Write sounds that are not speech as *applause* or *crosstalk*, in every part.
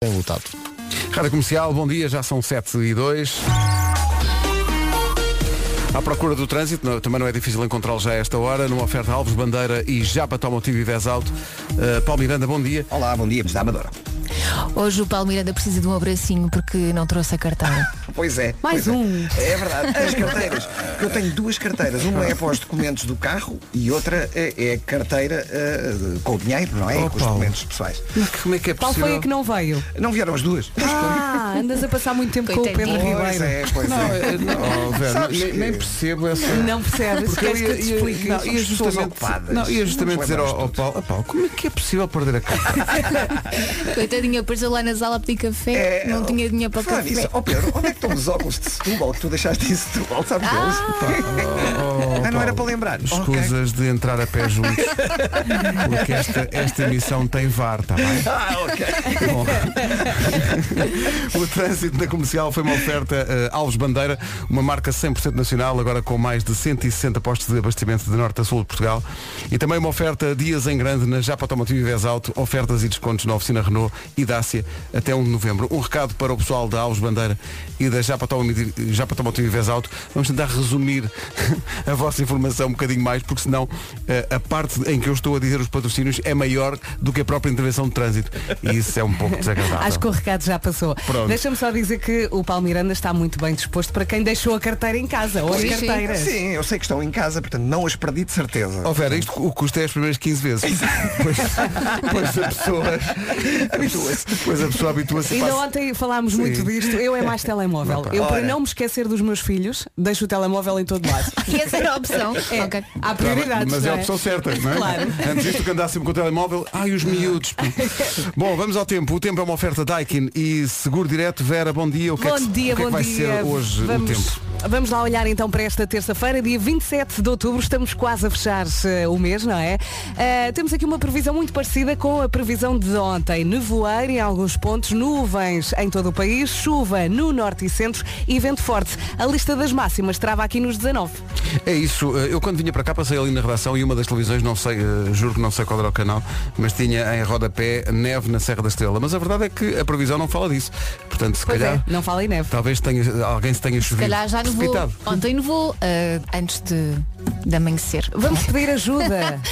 Tem lutado. Rádio Comercial, bom dia, já são 7 e 2. À procura do trânsito, não- também não é difícil encontrá-lo já a esta hora, numa oferta Alves Bandeira e Japa Tomotivo e Alto. Uh, Paulo Miranda, bom dia. Olá, bom dia, da Amadora. Hoje o Paulo Miranda precisa de um abracinho porque não trouxe a carteira. *laughs* Pois é. Mais pois um. É. É verdade. As carteiras. Eu tenho duas carteiras. Uma é para os documentos do carro e outra é, é a carteira eh, com o dinheiro, não é? Oh, com os documentos pessoais. Como é que é Qual foi a que não veio? Não vieram as duas. Ah, andas a passar muito tempo com o Pedro Coitadinho. Pois Ribeiro. é, pois Não, é. não, oh, Vera, Sabes nem, que- nem percebo essa. Não percebes? Porque Queres que eu te explique? não, ia justamente, não, ia justamente dizer ao, ao Paulo, "Ah, Paulo, como é que é possível perder a carta? *laughs* Coitadinha, apareceu lá na sala a pedir café, É, não tinha dinheiro para café. nisso, ó Pedro, onde é que estão os óculos de Setúbal que tu deixaste em Setúbal? Sabes deles? Oh, Ah, *laughs* não era para lembrar. Escusas de entrar a pé juntos. Porque esta, esta emissão tem VAR, está bem? Ah, ok. Bom. *laughs* o trânsito na comercial foi uma oferta eh, Alves Bandeira, uma marca 100% nacional, agora com mais de 160 postos de abastecimento de norte a sul de Portugal. E também uma oferta Dias em Grande na Japa Automotivo e Vez Alto, ofertas e descontos na oficina Renault e Dácia até 1 de novembro. Um recado para o pessoal da Alves Bandeira e da Japa Automotivo e Vez Alto. Vamos tentar resumir *laughs* a vossa informação um bocadinho mais, porque senão eh, a parte em que eu estou a dizer os patrocínios é maior do que a própria intervenção de trânsito. E isso é um pouco *laughs* desagradável. Acho que o recado já passou. Pronto. Deixa-me só dizer que o Paulo Miranda está muito bem disposto para quem deixou a carteira em casa. Ou as Sim, sim. carteiras. Sim, eu sei que estão em casa, portanto não as perdi de certeza. Ó Vera, isto o custo é as primeiras 15 vezes. Depois, depois a pessoa habitua-se. Depois a pessoa habitua-se e Ainda passa- ontem falámos Sim. muito disto. Eu é mais telemóvel. Eu, para Ora. não me esquecer dos meus filhos, deixo o telemóvel em todo lado. E *laughs* essa era a opção. É, Ok. Há prioridades. Mas é a não opção certa, não é? Claro. Antes disto que andasse com o telemóvel, ai os miúdos. *laughs* Bom, vamos ao tempo. O tempo é uma oferta Daikin e seguro direto. Vera, bom dia. O que é Bom que, se- dia, que é que bom vai dia. ser hoje vamos, o tempo? Vamos lá olhar então para esta terça-feira, dia 27 de outubro. Estamos quase a fechar eh, o mês, não é? Eh, temos aqui uma previsão muito parecida com a previsão de ontem. Nevoeiro em alguns pontos, nuvens em todo o país, chuva no norte e centro e vento forte. A lista das máximas trava aqui nos 19. É isso. Eu quando vinha para cá passei ali na redação e uma das televisões, não sei, eh, juro que não sei qual era o canal, mas tinha em rodapé neve na Serra da Estrela. Mas a verdade é que a previsão não fala disso. Portanto, se Pois calhar. é, não fala em neve. Talvez tenha, alguém se tenha Se chovido. calhar já nevou. Ontem nevou ah, antes de, de amanhecer. Vamos pedir ajuda. *laughs*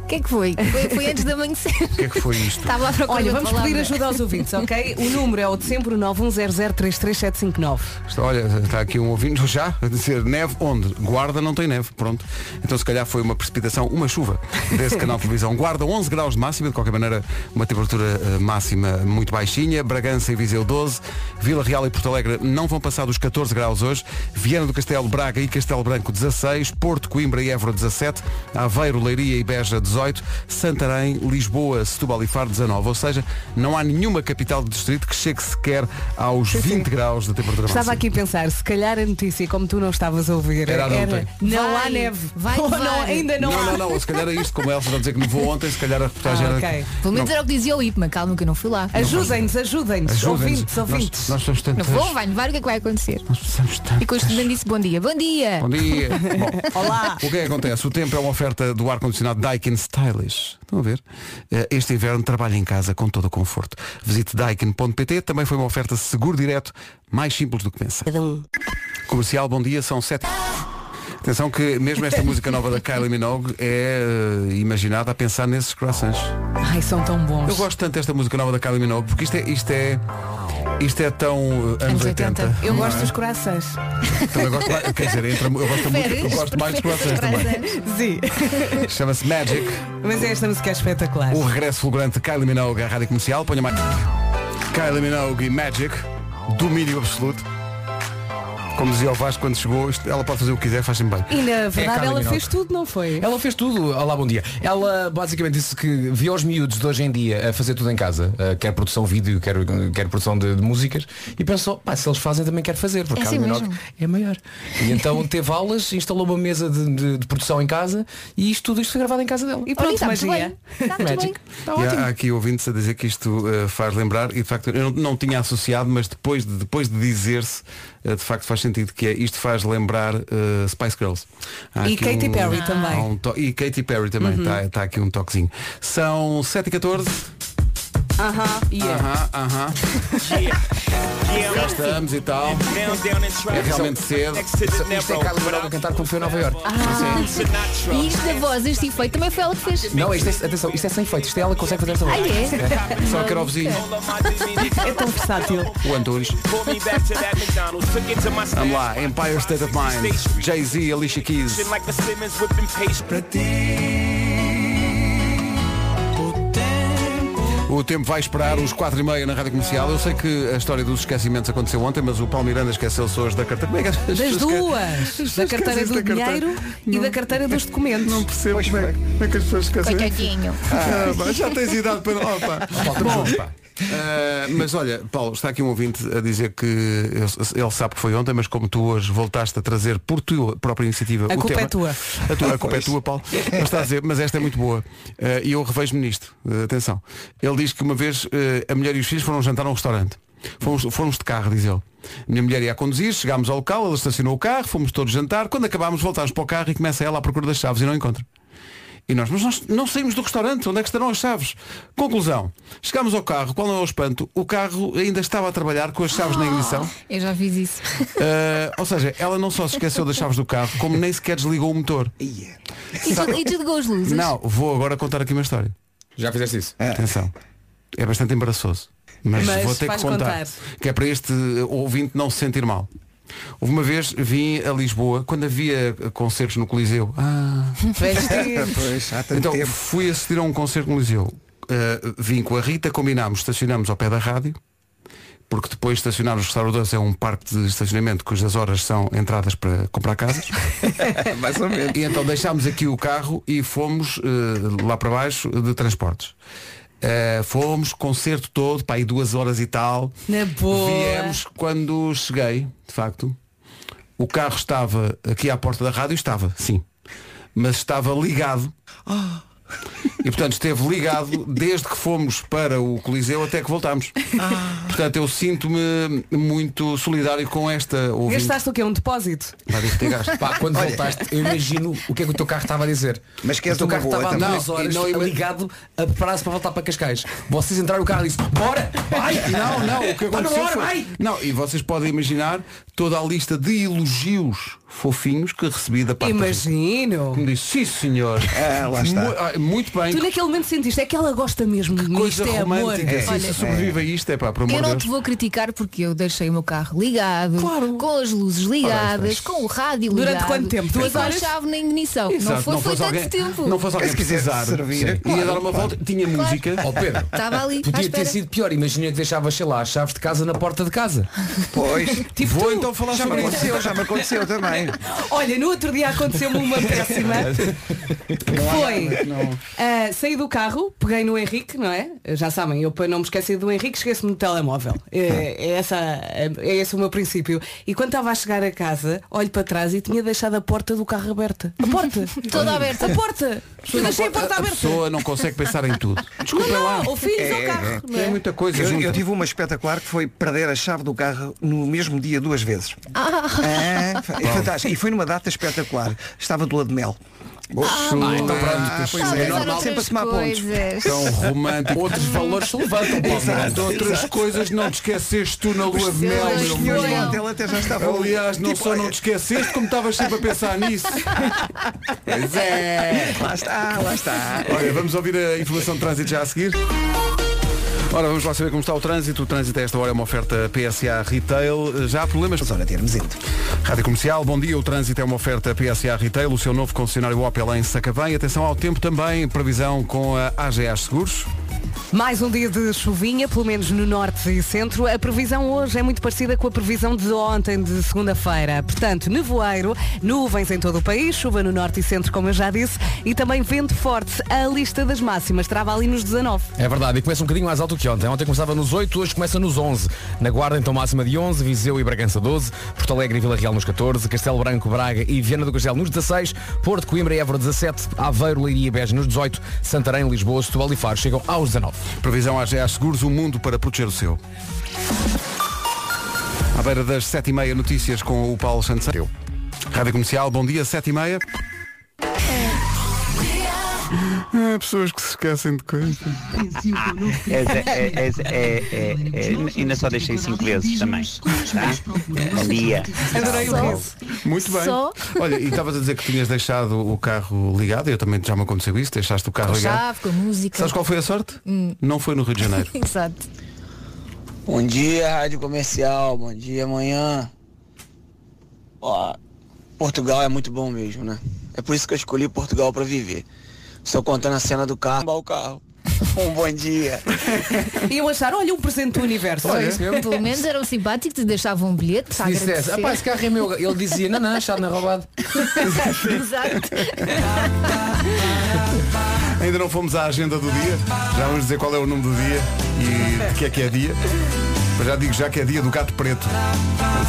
O que é que foi? foi? Foi antes de amanhecer. O que é que foi isto? Estava à procura Olha, vamos palavra. pedir ajuda aos ouvintes, ok? O número é o de sempre, o 910033759. Está- Olha, está aqui um ouvinte *laughs* já a dizer neve onde? Guarda não tem neve, pronto. Então se calhar foi uma precipitação, uma chuva desse canal de televisão. Guarda 11 graus de máxima, de qualquer maneira uma temperatura eh, máxima muito baixinha. Bragança e Viseu 12. Vila Real e Porto Alegre não vão passar dos 14 graus hoje. Viana do Castelo, Braga e Castelo Branco 16. Porto, Coimbra e Évora 17. Aveiro, Leiria e Beja 18. Santarém, Lisboa, Setúbal e Faro 19. Ou seja, não há nenhuma capital de distrito que chegue sequer aos 20 graus de temperatura Estava máxima. aqui a pensar, se calhar a notícia, como tu não estavas a ouvir, Era ontem. não Vai, há neve. vai Ou *laughs* não, ainda não, Não, há. não, não, se calhar é isto, como Elsa está a dizer que nevou ontem, se calhar a reportagem Ah, era. ok. Pelo menos era o que dizia o IPMA, calma que eu não fui lá. Ajudem-nos, ajudem-nos. Ajuda-nos. Ouvintes, ouvintes. Nós, nós somos tantas. Não vou, vai nevar, o que é que vai acontecer? Nós somos tantas. E com o estudante disse bom dia. Bom dia! Bom dia. *laughs* Bom, Olá. o que é que acontece? O tempo é uma oferta do ar-condicionado Daikin Stylish. Estão a ver? Eh, Este inverno trabalha em casa com todo o conforto. Visite daikin.pt. Também foi uma oferta seguro direto, mais simples do que pensa. Comercial, bom dia, são sete. Atenção que mesmo esta música nova da Kylie Minogue é eh, imaginada a pensar nesses croissants. Ai, são tão bons. Eu gosto tanto desta música nova da Kylie Minogue porque isto é, isto é, isto é tão eh, anos Anos 80. 80. Eu não gosto é? dos corações. Também gosto mais, quer dizer, eu gosto, muito, eu gosto mais dos croissants também. Sim. *laughs* Chama-se Magic, Mas esta música é espetacular. o regresso fulgurante de Kylie Minogue à rádio comercial. Ponha mais. Kylie Minogue e Magic, domínio absoluto. Como dizia o Vasco quando chegou, isto- ela pode fazer o que quiser, faz sempre bem. E na verdade Kylie ela Minogue. fez tudo, não foi? Ela fez tudo. Olá, bom dia. Ela basicamente disse que via os miúdos de hoje em dia a fazer tudo em casa, eh, quer produção vídeo, quer, quer produção de, de músicas, e pensou, pá, se eles fazem também quero fazer, porque É a assim mesmo. é maior. E então teve aulas, instalou uma mesa de, de- de produção em casa e isto tudo isto foi gravado em casa dela. E Olha, pronto, está magia. bem. Está. Magic. Está E ótimo. há, há aqui ouvintes a dizer que isto eh, faz lembrar, e de facto eu não, não tinha associado, mas depois de, depois de dizer-se, de facto faz sentido, que é isto faz lembrar eh, Spice Girls. Há E Katy um- Perry há também. um to- e Katy Perry também, está tá aqui um toquezinho. São 7 14 Aham, e é. Aham, aham. *laughs* Já estamos e tal. É realmente cedo. Isto é Kylie Minogue a cantar quando foi a Nova York. E isto da voz, este efeito, também foi ela que fez. Não, isto é, atenção, isto é sem feito. Isto é ela que consegue fazer esta voz. Ah, é? Só que era o vizinho, *laughs* É tão versátil. o Antunes. Vamos lá, Empire State of Mind. Jay-Z, Alicia Keys. O tempo vai esperar os 4 e meia na Rádio Comercial. Eu sei que a história dos esquecimentos aconteceu ontem, mas o Paulo Miranda esqueceu-se hoje da carteira. Como é que as Das duas. Da carteira do da carteira. dinheiro e da carteira dos documentos. Não percebo como é, como é que as pessoas esquecem. Coitadinho. Ah, já tens idade para. Opa. Bom, ah, mas olha, Paulo, está aqui um ouvinte a dizer que ele sabe que foi ontem, mas como tu hoje voltaste a trazer por tua própria iniciativa A o culpa tema, é tua. A, tua, a culpa é tua, Paulo. *laughs* Mas está a dizer, mas esta é muito boa. Ah, E eu revejo-me nisto. Ah, atenção. Ele diz que uma vez a mulher e os filhos foram jantar a um restaurante. Fomos, fomos de carro, diz ele. Minha mulher ia a conduzir, chegámos ao local, ela estacionou o carro, fomos todos jantar. Quando acabámos, voltámos para o carro e começa ela à procura das chaves e não encontra. E nós, mas nós não saímos do restaurante, onde é que estarão as chaves? Conclusão, chegámos ao carro, qual não é o espanto? O carro ainda estava a trabalhar com as chaves na ignição. Eu já fiz isso. Ah, ou seja, ela não só se esqueceu das chaves do carro, como nem sequer desligou o motor. E, tu, e desligou as luzes? Não, vou agora contar aqui uma história. Já fizeste isso? Atenção. É bastante embaraçoso. Mas, Mas vou ter que contar, contar. Que é para este ouvinte não se sentir mal. Houve uma vez, vim a Lisboa, quando havia eh, concertos no Coliseu. Ah. *laughs* Pois, há tanto então tempo. fui assistir a um concerto no Coliseu. Uh, vim com a Rita, combinámos, estacionamos ao pé da rádio, porque depois estacionar nos restauradores é um parque de estacionamento cujas horas são entradas para comprar casas. *laughs* Mais ou menos. E então deixámos aqui o carro e fomos eh, lá para baixo de transportes. Eh, fomos, concerto todo, para aí duas horas e tal. Na boa. Viemos quando cheguei, de facto. O carro estava aqui à porta da rádio, estava, sim. Mas estava ligado. E portanto esteve ligado desde que fomos para o Coliseu até que voltámos. Portanto eu sinto-me muito solidário com esta ouvinte. Gastaste o quê? Um depósito? Vai ter que ter gasto. Pá, quando voltaste, eu imagino o que é que o teu carro estava a dizer. Mas o queres teu carro boa estava há duas Não, horas e não ligado a preparar-se para voltar para Cascais. Vocês entraram no carro e disse, bora! Vai! Não, não, o que na aconteceu hora, foi... Não, e vocês podem imaginar toda a lista de elogios fofinhos que recebi da parte. Imagino. Que me disse, sim senhor. *laughs* Ah, lá está. Mu- ah, muito bem. Tu naquele momento sentiste, é que ela gosta mesmo de mim, Coisa isto é amor. romântica. É. Olha, se sobrevive a isto, é pá, por amor Eu não Deus. te vou criticar porque eu deixei o meu carro ligado, com as luzes ligadas, com o rádio Durante ligado. quanto tempo? Duas com a horas? chave na ignição. Exato, não foi, foi fosse tanto alguém, tempo. Não fosse alguém Se quiser precisar. servir, claro, ia dar uma claro. volta, tinha música. Ó Pedro, Estava ali. podia ter sido pior. Imagina que deixavas, sei lá, as chaves de casa na porta de casa. Pois. Tipo Vou tu. então falar sobre isso. aconteceu, já me aconteceu também. Olha, no outro dia aconteceu-me uma *laughs* péssima. Que foi, ah, saí do carro, peguei no Henrique, não é? Já sabem, eu para não me esquecer do Henrique esqueço-me do telemóvel. É, é essa, é esse o meu princípio. E quando estava a chegar a casa, olho para trás e tinha deixado a porta do carro aberta. A porta! *laughs* Toda aberta. A porta! Eu deixei a porta A aberta. pessoa não consegue pensar em tudo. Não, Desculpem lá. não, o filhos É, ao carro. não É é? muita coisa Eu, eu tive uma espetacular que foi perder a chave do carro no mesmo dia duas vezes. Ah, é fantástico. E foi numa data espetacular. Estava de lua de mel. Ah, então pronto, pois Talvez é, eram normal sempre a tomar pontos. Tão romântico. Outros valores se levantam. Exato, outras coisas não te esqueceste tu na lua de mel, Os meu o hotel até já estava Aliás, não Tipo, só não te esqueceste, como estavas sempre a pensar nisso. Pois é. Lá está, lá está. Olha, vamos ouvir a informação de trânsito já a seguir. Ora, vamos lá saber como está o trânsito. O trânsito a esta hora é uma oferta PSA Retail. Já há problemas? Mas olha, termos ido. Rádio Comercial, bom dia. O trânsito é uma oferta PSA Retail, o seu novo concessionário Opel em Sacavém. Atenção ao tempo também, previsão com a AGA Seguros. Mais um dia de chuvinha, pelo menos no norte e centro. A previsão hoje é muito parecida com a previsão de ontem, de segunda-feira. Portanto, nevoeiro, nuvens em todo o país, chuva no norte e centro, como eu já disse, e também vento forte. A lista das máximas trava ali nos 19. É verdade, e começa um bocadinho mais alto que ontem. Ontem começava nos 8, hoje começa nos 11. Na Guarda, então, máxima de 11, Viseu e Bragança 12, Porto Alegre e Vila Real nos 14, Castelo Branco, Braga e Viana do Castelo nos 16, Porto, Coimbra e Évora 17, Aveiro, Leiria e Beja nos 18, Santarém, Lisboa, Setúbal e Faro chegam aos 19. Previsão AGA Seguros, o mundo para proteger o seu. À beira das 7h30, notícias com o Paulo Santos. Rádio Comercial, bom dia, 7h30. Ah, pessoas que se esquecem de coisas. É, é, é, é, é, é, ainda só deixei cinco vezes também. Tá? Bom dia. Adorei o Só. riso. Muito bem. Só? Olha, e estavas a dizer que tinhas deixado o carro ligado, eu também já me aconteceu isso, deixaste o carro ligado. chave, com a música. Sabes qual foi a sorte? Não foi no Rio de Janeiro. *laughs* Exato. Bom dia, Rádio Comercial. Bom dia, amanhã. Ó, Portugal é muito bom mesmo, né? É por isso que eu escolhi Portugal pra viver. Estou contando a cena do carro. O carro. *laughs* Um bom dia. Iam achar, olha, um presente do universo. Olha, isso mesmo. Pelo menos eram simpáticos e deixavam um bilhete Se dissesse. "Ah, pá, esse carro é meu, ele dizia, não, não, achado não é roubado. Exato. Ainda não fomos à agenda do dia. Já vamos dizer qual é o nome do dia e de que é que é dia. Mas já digo já que é dia do gato preto.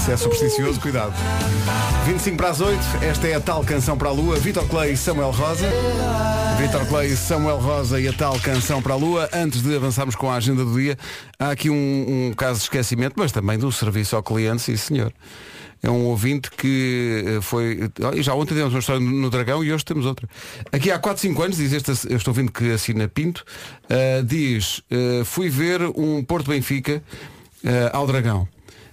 Se é supersticioso, cuidado. 25 para as 8, esta é a tal canção para a lua. Vitor Clay e Samuel Rosa. Vitor Clay, Samuel Rosa e a tal canção para a lua. Antes de avançarmos com a agenda do dia, há aqui um, um caso de esquecimento, mas também do serviço ao cliente, sim senhor. É um ouvinte que eh, foi. Já ontem tivemos uma história no Dragão e hoje temos outra. Aqui há 4, 5 anos, diz este, eu estou ouvindo que assina Pinto, eh, diz, eh, fui ver um Porto Benfica ao Dragão.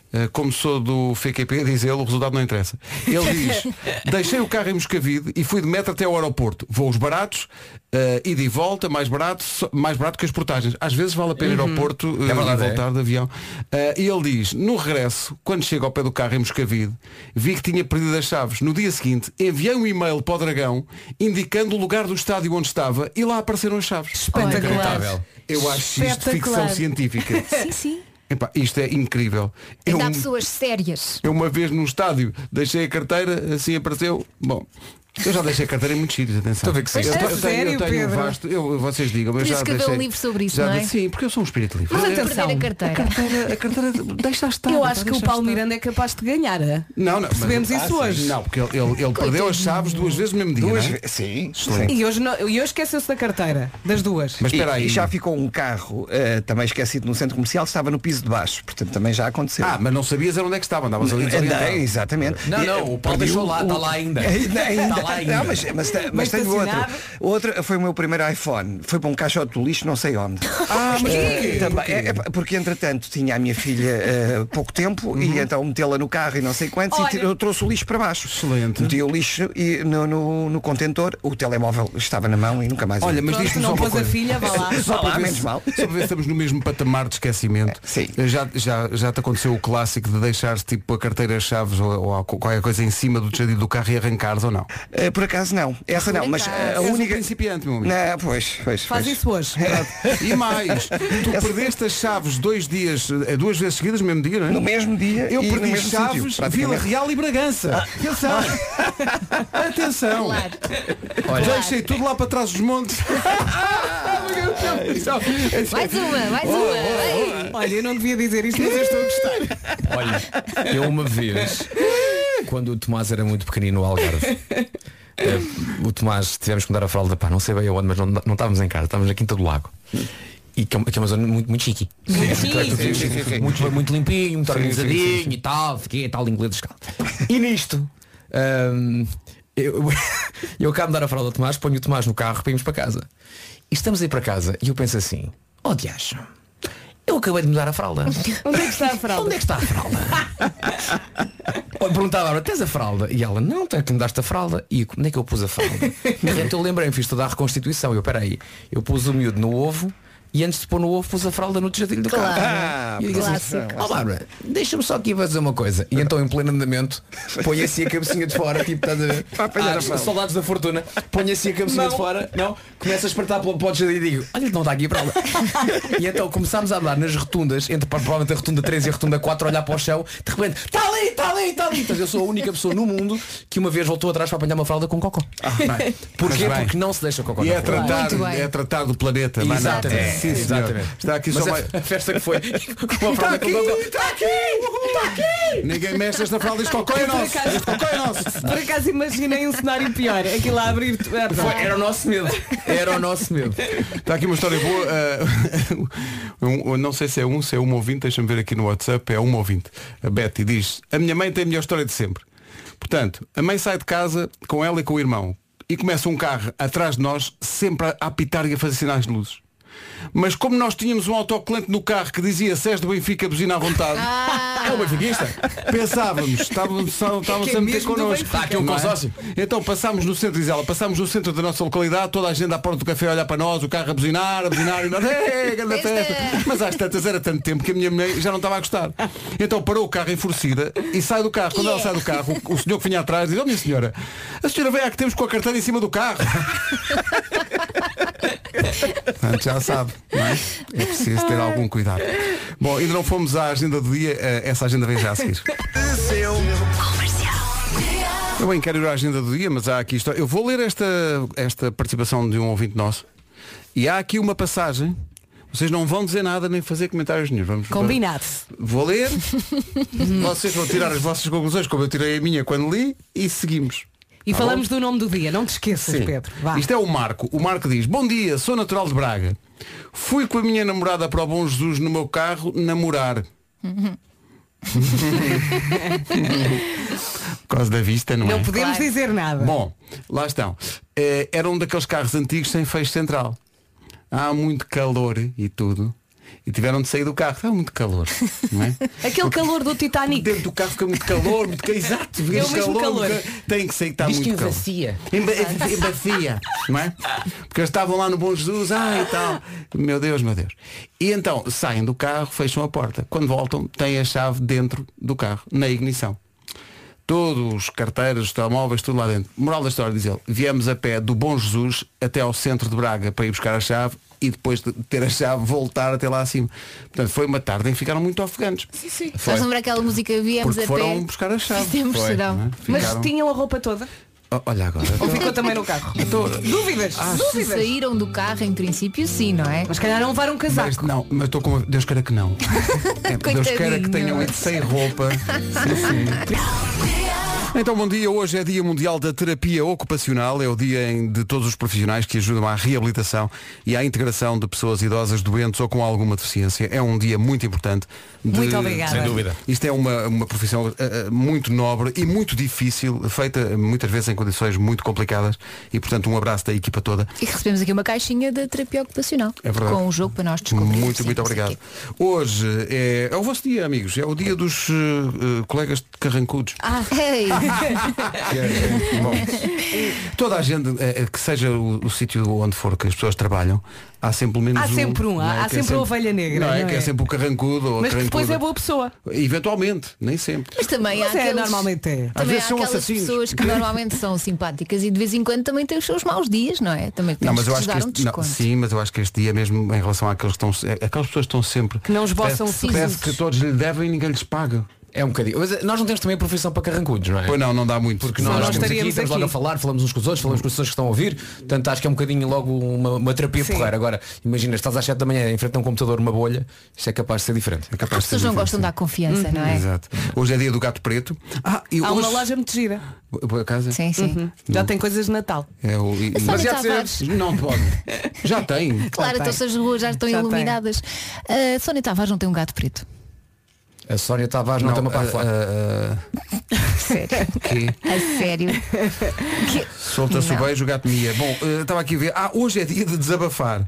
Uh, como sou do FQP, diz ele, o resultado não interessa. Ele diz, *laughs* deixei o carro em Moscavide e fui de metro até ao aeroporto. Voos baratos, uh, ida e volta, mais barato, mais barato que as portagens. Às vezes vale a pena ir ao Porto uh, É verdade, e voltar de avião. Uh, e ele diz, no regresso, quando chego ao pé do carro em Moscavide, vi que tinha perdido as chaves. No dia seguinte, enviei um e-mail para o Dragão, indicando o lugar do estádio onde estava e lá apareceram as chaves. Inacreditável. Eu acho isto ficção Espetacular. científica. *laughs* Sim, sim. Epá, isto é incrível. Eu, Ainda há pessoas sérias. eu uma vez num estádio deixei a carteira, assim apareceu. Bom, eu já deixei a carteira em muitos sítios, atenção. Estou a ver que sim. Eu, A te- eu tenho, eu tenho um Pedro? vasto, eu, vocês digam, mas Por já isso deixei. um livro sobre isso, já não é? Sim, porque eu sou um espírito livre. Mas Eu- atenção. Perder a carteira. a carteira, a carteira deixa estar. Eu pá, acho que o deixa Paulo estar. Miranda é capaz de ganhar. é? Não, não. Percebemos mas- isso hoje. Não, porque ele, ele, ele perdeu as chaves duas vezes no mesmo dia. Duas não é? Sim. Excelente. E hoje, não- e hoje esqueceu-se da carteira. Das duas. Mas E, espera aí. e já ficou um carro eh, também esquecido no centro comercial, estava no piso de baixo, portanto também já aconteceu. Ah, mas não sabias era onde é que estava, andavas ali desorientado. Andei, exatamente. Não, E, não, eh, o Paulo perdi deixou lá, *laughs* está lá ainda. Ainda, ainda. Está lá ainda. Não, mas, mas, mas, Mas tenho outro. Outro foi o meu primeiro iPhone. Foi para um caixote do lixo, não sei onde. *laughs* Ah, mas Eh, porquê? também, é, é, porque entretanto tinha a minha filha eh, pouco tempo Uhum. e então metê-la no carro e não sei quantos Olha. e eu trouxe o lixo para baixo. Excelente. Meti o lixo e no, no, no contentor, o telemóvel estava na mão e nunca mais. Olha, mas diz-me não só uma a coisa. filha, vá lá. Lá, ver menos se- mal. Só para ver se estamos no mesmo patamar de esquecimento. *laughs* Sim. Já, já, já te aconteceu o clássico de deixar tipo a carteira, as chaves ou, ou qualquer coisa em cima do tejadilho do carro e arrancares ou não? Eh, por acaso não. Essa não, mas eh, a um única. principiante, meu amigo. Não, pois, pois, Faz pois. isso hoje. *laughs* E mais, tu perdeste as chaves dois dias, eh, duas vezes seguidas no mesmo dia, não é? No mesmo dia Eu e no perdi mesmo chaves, sítio, Vila. Real e Bragança. Atenção! Atenção! Claro. Olha, Deixei tudo lá para trás dos montes. *laughs* Mais uma, mais uma. Olha, eu não devia dizer isto, mas eu estou a gostar. olha, eu uma vez, quando o Tomás era muito pequenino no Algarve, o Tomás tivemos que mudar a fralda, pá, não sei bem aonde, mas não, não estávamos em casa, estávamos na Quinta do Lago. E que é uma, que é uma zona muito, muito chique. Muito, muito limpinho, muito organizadinho e tal, fiquei tal, inglês escala. E nisto, hum, eu, *laughs* eu acabo de dar a fralda ao Tomás, ponho o Tomás no carro para irmos para casa. E estamos a ir para casa e eu penso assim, oh diacho, eu acabei de mudar a fralda. *laughs* Onde é que está a fralda? Onde é que está a fralda? *laughs* Perguntava a Bárbara, tens a fralda? E ela, não, tem que mudaste a fralda. E onde é que eu pus a fralda? *laughs* Repente eu lembrei-me, fiz toda a reconstituição. Eu, peraí, eu pus o miúdo no ovo e antes de pôr no ovo pus a fralda no tejadilho do carro. Ah, E eu digo assim, ó Bárbara, deixa-me só aqui fazer uma coisa. E então em pleno andamento, põe assim a cabecinha de fora, tipo, estás a ver? Ah, a soldados da fortuna, põe assim a cabecinha de fora, não, começa a espartar pelo tejadilho e digo, olha, não está aqui a fralda. E então começámos a andar nas rotundas, entre provavelmente a rotunda 3 e a rotunda 4, a olhar para o chão, de repente, está ali, está ali, está ali. Então eu sou a única pessoa no mundo que uma vez voltou atrás para apanhar uma fralda com cocó. Bem, Porquê? Porque não se deixa cocó E é bem. é tratar do planeta. Exatamente. Sim. Exatamente. Está aqui Mas só a- mais. a *laughs* festa que foi *laughs* com Está aqui, com está aqui, está aqui. Ninguém mexe esta fralda, este cocó é nosso. cocó é nosso. Por acaso imaginei um cenário pior. Aquilo a abrir. Ah, Foi- era o nosso medo. Era o nosso medo. Está aqui uma história boa. uh, *laughs* um- não sei se é um, se é uma ouvinte, deixa-me ver aqui no WhatsApp, é uma ouvinte. A Betty diz, a minha mãe tem a melhor história de sempre. Portanto, a mãe sai de casa com ela e com o irmão. e começa um carro atrás de nós, sempre a apitar e a fazer sinais de luzes. Mas como nós tínhamos um autocolante no carro que dizia se és do Benfica, buzina à vontade, É o benfiquista. pensávamos, estávamos, estávamos *laughs* É que é a meter connosco. Está aqui um é? consórcio. Então passámos no centro, diz ela, passámos no centro da nossa localidade, toda a gente à porta do café a olhar para nós, o carro a buzinar, a buzinar e nós, "Ei, grande festa. Mas às tantas era tanto tempo que a minha mãe já não estava a gostar. Então parou o carro enfurecida e sai do carro. Quando ela sai do carro, o, o senhor que vinha atrás diz, oh minha senhora, a senhora veio a que temos com a carteira em cima do carro. *laughs* Portanto, *laughs* já sabe, não é? É preciso ter algum cuidado. Bom, ainda não fomos à agenda do dia, eh, essa agenda vem já a seguir. Eu bem quero ir à agenda do dia, mas há aqui história. Eu vou ler esta, esta participação de um ouvinte nosso. E há aqui uma passagem. Vocês não vão dizer nada nem fazer comentários nenhum. Vamos Combinado. Vou ler. *laughs* Vocês vão tirar as vossas conclusões, como eu tirei a minha quando li, e seguimos. E Tá falamos do nome do dia, não te esqueças, Sim. Pedro. Vá. Isto é o Marco. O Marco diz, bom dia, sou natural de Braga. Fui com a minha namorada para o Bom Jesus no meu carro namorar. *laughs* Por causa da vista, não, Não é? podemos Claro. dizer nada. Bom, lá estão. Eh, era um daqueles carros antigos sem fecho central. Há muito calor e tudo. E tiveram de sair do carro. Há muito calor. Não é? *laughs* Aquele calor do Titanic. Dentro do carro fica muito calor, muito calor. Exato, É o mesmo calor. muito Tem que sair, está Diz muito que calor. envacia. Emba- Embacia, não é? Porque eles estavam lá no Bom Jesus, ah e tal. Meu Deus, meu Deus. E então saem do carro, fecham a porta. Quando voltam, têm a chave dentro do carro, na ignição. Todos os carteiros, os telemóveis, tudo lá dentro. Moral da história, diz ele, viemos a pé do Bom Jesus até ao centro de Braga para ir buscar a chave e depois de ter a chave voltar até lá acima. Portanto, foi uma tarde em que ficaram muito ofegantes. Sim, sim. Foi. Faz lembrar aquela música Viemos Porque a pé. foram buscar a chave. Fizemos Foi, serão. não é? Mas Ficaram- tinham a roupa toda? Olha agora. Ou ficou também no carro? Dúvidas? Ah, Se Dúvidas? saíram do carro, em princípio, sim, não é? Mas calhar não levaram um Mas, casaco. não, mas estou com. Deus queira que não. *laughs* É, Deus queira que tenham ido sem roupa. Sim, sim. *laughs* Então, bom dia. Hoje é Dia Mundial da Terapia Ocupacional. É o dia em- de todos os profissionais que ajudam à reabilitação e à integração de pessoas idosas doentes ou com alguma deficiência. É um dia muito importante. de- Muito obrigada. Sem dúvida. Isto é uma, uma profissão eh, muito nobre e muito difícil, feita muitas vezes em condições muito complicadas e, portanto, um abraço da equipa toda. E recebemos aqui uma caixinha de terapia ocupacional. É verdade. Com o jogo para nós descobrirmos. Muito, muito obrigado. quê. Hoje é, é o vosso dia, amigos. É o dia dos eh, colegas de carrancudos. Ah, é- é- *laughs* bom. Toda a gente, eh, eh, que seja o, o sítio onde for que as pessoas trabalham, há sempre pelo menos Há sempre um, não há- há Que é sempre a ovelha negra, Não é? não Que é é? sempre o carrancudo ou a mas que depois carrancuda. é boa pessoa. Eventualmente, nem sempre. mas também Mas há é, aqueles... normalmente é. Às Também vezes há são aquelas assassinos. pessoas que normalmente são simpáticas e de vez em quando também têm os seus maus dias, não é? Também Não, mas eu que acho que dar um este, não, desconto. sim, mas eu acho que este dia mesmo em relação àqueles que estão aquelas pessoas que estão sempre Que não esboçam parece, sorrisos. parece que todos lhe devem e ninguém lhes paga. É um bocadinho. Mas, eh, nós não temos também a profissão para carrancudos, não é? Pois não, não dá muito. Porque nós, nós estamos aqui, estamos logo a aqui. falar, falamos uns com os outros, falamos com as pessoas que estão a ouvir, portanto acho que é um bocadinho logo uma, uma terapia Sim. porreira. Agora, imagina, estás às 7 da manhã em frente a um computador, uma bolha, isto é capaz de ser diferente. É capaz As de ser pessoas não gostam de dar confiança, não é? Exato. Hoje é dia do gato preto. Ah, e Há hoje... uma loja muito gira. Por acaso? Sim, sim. Já tem coisas de Natal. É o... e- Mas Tavares. Não pode. Já tem. *laughs* Claro, tem. então as ruas já estão Já tem. iluminadas. A Sónia Tavares não tem um gato preto. A Sónia Tavares não, tem uma parte forte. ah, Sério. ah, que A sério. Que- solta-se o Não. beijo, gato mia. Bom, eh, estava aqui a ver. Ah, hoje é dia de desabafar.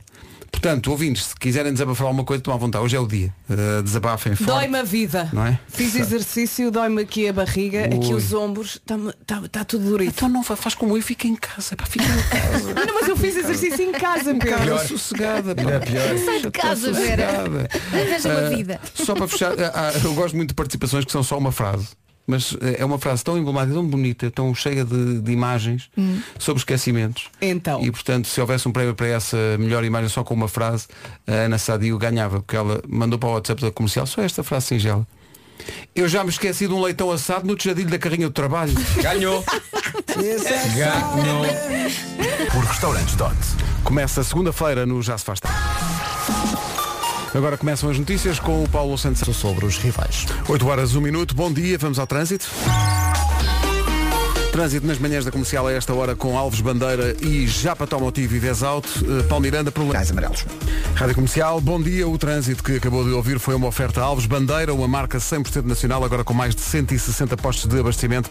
Portanto, ouvintes, se quiserem desabafar alguma coisa, estão à vontade. Hoje é o dia. Uh, desabafem forte. Dói-me a vida. Não é? Fiz exercício, dói-me aqui a barriga, aqui Ui. os ombros, está tá, tá tudo durito. Então não fa- faz como eu e fica em casa. Pá, fica em casa. Não, mas eu fiz exercício em casa, Pedro. Cara, sossegada. Pá. Ainda pior. Sai de casa, Vera. sossegada. Arranja uma vida. Só para fechar, ah, ah, eu gosto muito de participações que são só uma frase. Mas eh, é uma frase tão emblemática, tão bonita, tão cheia de, de imagens sobre esquecimentos. Então. E portanto, se houvesse um prémio para essa melhor imagem só com uma frase, a Ana Sadio ganhava, porque ela mandou para o WhatsApp da comercial só esta frase singela. Eu já me esqueci de um leitão assado no tejadilho da carrinha do trabalho. *laughs* Ganhou! Ganhou! Por restaurantes Dot. Começa segunda-feira no Já se faz tarde. Agora começam as notícias com o Paulo Santos. Sobre os rivais. 8 horas, 1 minuto. Bom dia, vamos ao trânsito. Trânsito nas manhãs da comercial a esta hora com Alves Bandeira e Japa Automotivo e Vez Alto. Uh, Paulo Miranda, problema. Cais amarelos. Rádio Comercial, bom dia. O trânsito que acabou de ouvir foi uma oferta Alves Bandeira, uma marca 100% nacional, agora com mais de 160 postos de abastecimento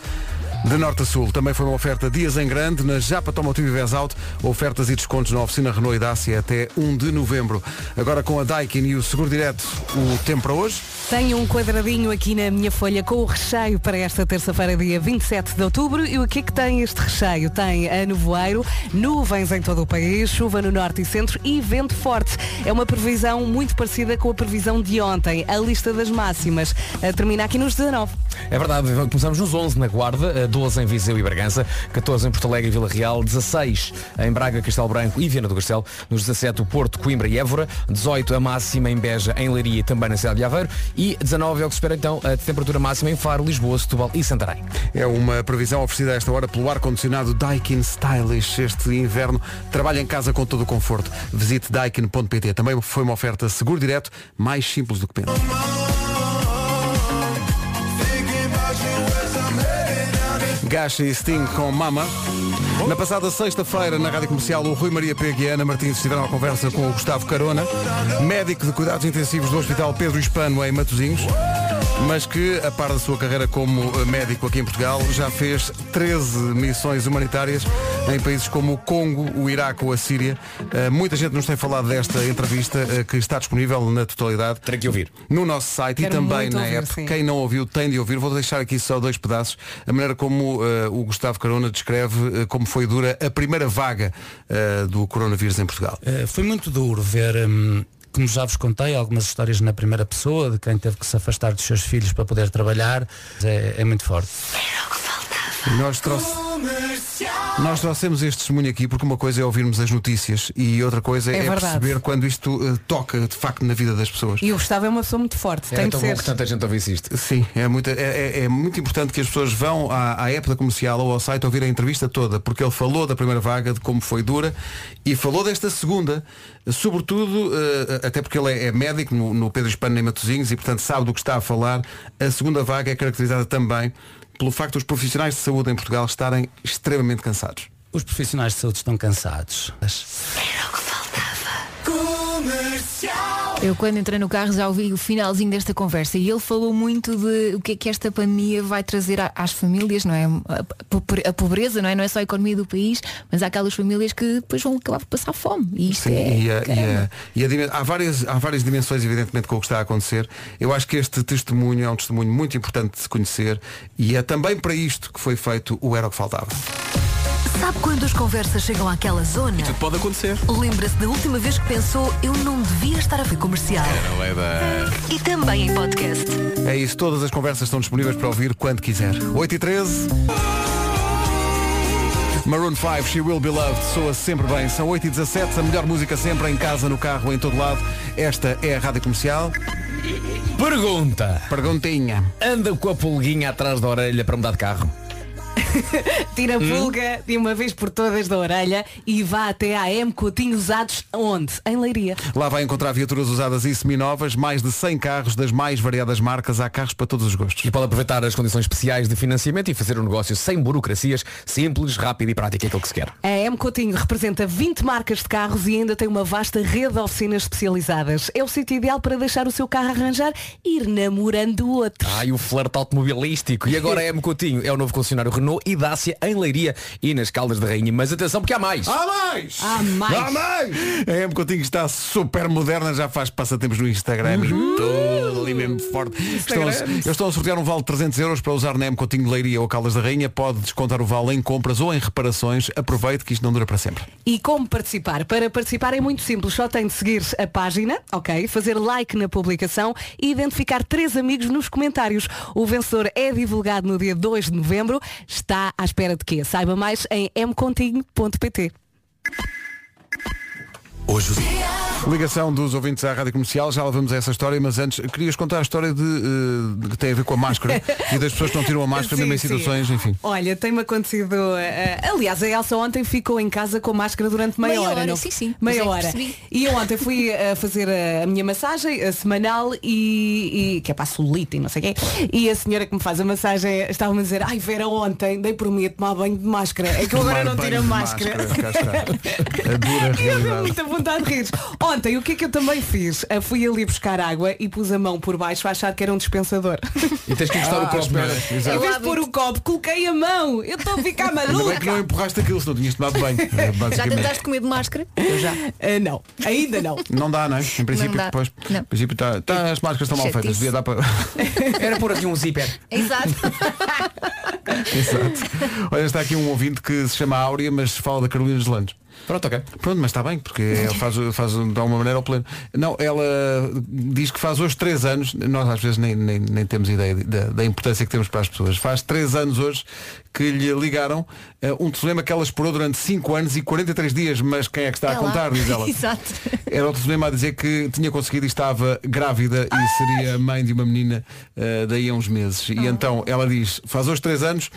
De norte a sul, também foi uma oferta dias em grande na Japa Automotive e Vez Auto, ofertas e descontos na oficina Renault e Dacia até 1 de novembro. Agora com a Daikin e o Seguro Direto, o tempo para hoje. Tenho um quadradinho aqui na minha folha com o recheio para esta terça-feira, dia 27 de outubro. E o que é que tem este recheio? Tem a nevoeiro, nuvens em todo o país, chuva no norte e centro e vento forte. É uma previsão muito parecida com a previsão de ontem. A lista das máximas eh, termina aqui nos 19. É verdade, começamos nos 11 na Guarda, 12 em Viseu e Bragança, 14 em Porto Alegre e Vila Real, 16 em Braga, Castelo Branco e Viana do Castelo, nos 17 o Porto, Coimbra e Évora, 18 a máxima em Beja, em Leiria e também na cidade de Aveiro e 19 é o que se espera então a temperatura máxima em Faro, Lisboa, Setúbal e Santarém. É uma previsão oferecida a esta hora pelo ar-condicionado Daikin Stylish. Este inverno trabalha em casa com todo o conforto. Visite daikin.pt. Também foi uma oferta seguro direto, mais simples do que pensa. Gacha e Sting com Mama. Na passada sexta-feira, na Rádio Comercial, o Rui Maria Pega e Ana Martins estiveram à conversa com o Gustavo Carona, médico de cuidados intensivos do Hospital Pedro Hispano em Matosinhos, mas que, a par da sua carreira como eh, médico aqui em Portugal, já fez 13 missões humanitárias em países como o Congo, o Iraque ou a Síria. Eh, Muita gente nos tem falado desta entrevista eh, que está disponível na totalidade. Terei que ouvir. No nosso site Quero e também na ouvir, app. sim. Quem não ouviu tem de ouvir. Vou deixar aqui só dois pedaços. A maneira como eh, o Gustavo Carona descreve eh, como foi dura a primeira vaga eh, do coronavírus em Portugal. Foi muito duro ver, hum, como já vos contei, algumas histórias na primeira pessoa, de quem teve que se afastar dos seus filhos para poder trabalhar. É, é muito forte. Nós, trouxe- nós trouxemos este testemunho aqui porque uma coisa é ouvirmos as notícias e outra coisa É é, perceber quando isto eh, toca de facto na vida das pessoas. E o Gustavo é uma pessoa muito forte. Era Tem tão de bom ser. que tanta gente ouvisse isto. Sim, é muito, é, é- é muito importante que as pessoas vão à, à app da comercial ou ao site ouvir a entrevista toda, porque ele falou da primeira vaga, de como foi dura, e falou desta segunda, sobretudo, eh, até porque ele é, é médico no, no Pedro Hispano em Matosinhos e portanto sabe do que está a falar, a segunda vaga é caracterizada também pelo facto dos profissionais de saúde em Portugal estarem extremamente cansados. Os profissionais de saúde estão cansados. Eu quando entrei no carro já ouvi o finalzinho desta conversa e ele falou muito de o que é que esta pandemia vai trazer às famílias, não é? A, po- a pobreza, não é? Não é só a economia do país, mas há aquelas famílias que depois vão acabar por passar fome. E isto Sim, é. e, a- e a- e a há, várias, há várias dimensões, evidentemente, com o que está a acontecer. Eu acho que este testemunho é um testemunho muito importante de se conhecer e é também para isto que foi feito o Era o que Faltava. Sabe quando as conversas chegam àquela zona? Tudo pode acontecer. Lembra-se da última vez que pensou eu não devia estar a ver comercial. Não é da. E também em podcast. É isso, todas as conversas estão disponíveis para ouvir quando quiser. 8 e 13. Maroon 5, She Will Be Loved, soa sempre bem. São 8 e 17 a melhor música sempre, em casa, no carro, em todo lado. Esta é a Rádio Comercial. Pergunta. Perguntinha. Anda com a pulguinha atrás da orelha para mudar de carro. *laughs* Tira a Hum? pulga de uma vez por todas da orelha e vá até a M Coutinho Usados, onde? Em Leiria. Lá vai encontrar viaturas usadas e seminovas, mais de 100 carros das mais variadas marcas. Há carros para todos os gostos. E pode aproveitar as condições especiais de financiamento e fazer um negócio sem burocracias, simples, rápido e prático, é aquilo que se quer. A M Coutinho representa 20 marcas de carros e ainda tem uma vasta rede de oficinas especializadas. É o sítio ideal para deixar o seu carro arranjar e ir namorando outros. Ai, o flerte automobilístico. E agora é M Coutinho, é o novo concessionário Renault e Dacia em Leiria e nas Caldas de Rainha. Mas atenção porque há mais. Há mais! Há mais! Há mais! A M Coutinho está super moderna, já faz passatempos no Instagram e todo ali mesmo forte. Estão a, eles estão a sortear um vale de 300 euros para usar na M Coutinho Leiria ou Caldas da Rainha. Pode descontar o vale em compras ou em reparações. Aproveite que isto não dura para sempre. E como participar? Para participar é muito simples, só tem de seguir a página, ok? Fazer like na publicação e identificar três amigos nos comentários. O vencedor é divulgado no dia 2 de novembro. Está à espera de quê? Saiba mais em mcontinho.pt. Hoje Ligação dos ouvintes à Rádio Comercial, já lá vamos a essa história, mas antes querias contar a história de, eh, que tem a ver com a máscara e das pessoas que não tiram a máscara Sim, mesmo em sim. situações, enfim. Olha, tem-me acontecido. eh, aliás, a Elsa ontem ficou em casa com máscara durante meia, Meia hora, não? sim, sim. Meia Pois é, hora. percebi. E eu ontem fui a fazer a, minha massagem a semanal e, e- que é para a solita e não sei o quê. E a senhora que me faz a massagem estava-me a dizer, ai Vera, ontem dei por mim a tomar banho de máscara. É que eu agora não tiro a máscara. máscara. A dura *laughs* E realidade. Vontade de rir. Ontem, o que é que eu também fiz? Eu fui ali buscar água e pus a mão por baixo a achar que era um dispensador. E tens que encostar Ah, o copo, não é? Em vez de pôr o copo, coloquei a mão. Eu estou a ficar Ainda bem que não empurraste aquilo, senão tinhas tomado banho. *laughs* eh, Já tentaste comer de máscara? Eu já. Ah, não, ainda não. Não dá, não é? Em princípio, Não depois. Não. Em princípio, tá, tá, as máscaras estão mal feitas. Devia dar para. *laughs* Era por aqui um zíper. Exato. *laughs* Exato. Olha, está aqui um ouvinte que se chama Áurea, mas fala da Carolina dos Landes. Pronto, ok. Pronto, mas está bem, porque ele faz, faz de alguma maneira ao pleno. Não, ela diz que faz hoje três anos, nós às vezes nem, nem, nem temos ideia da, da importância que temos para as pessoas. Faz três anos hoje que lhe ligaram eh, um telefonema que ela esperou durante 5 anos e 43 dias, mas quem é que está a É contar, diz ela. *laughs* Exato. Era o telefonema a dizer que tinha conseguido e estava grávida e seria mãe de uma menina eh, daí a uns meses. E então ela diz, faz hoje três anos,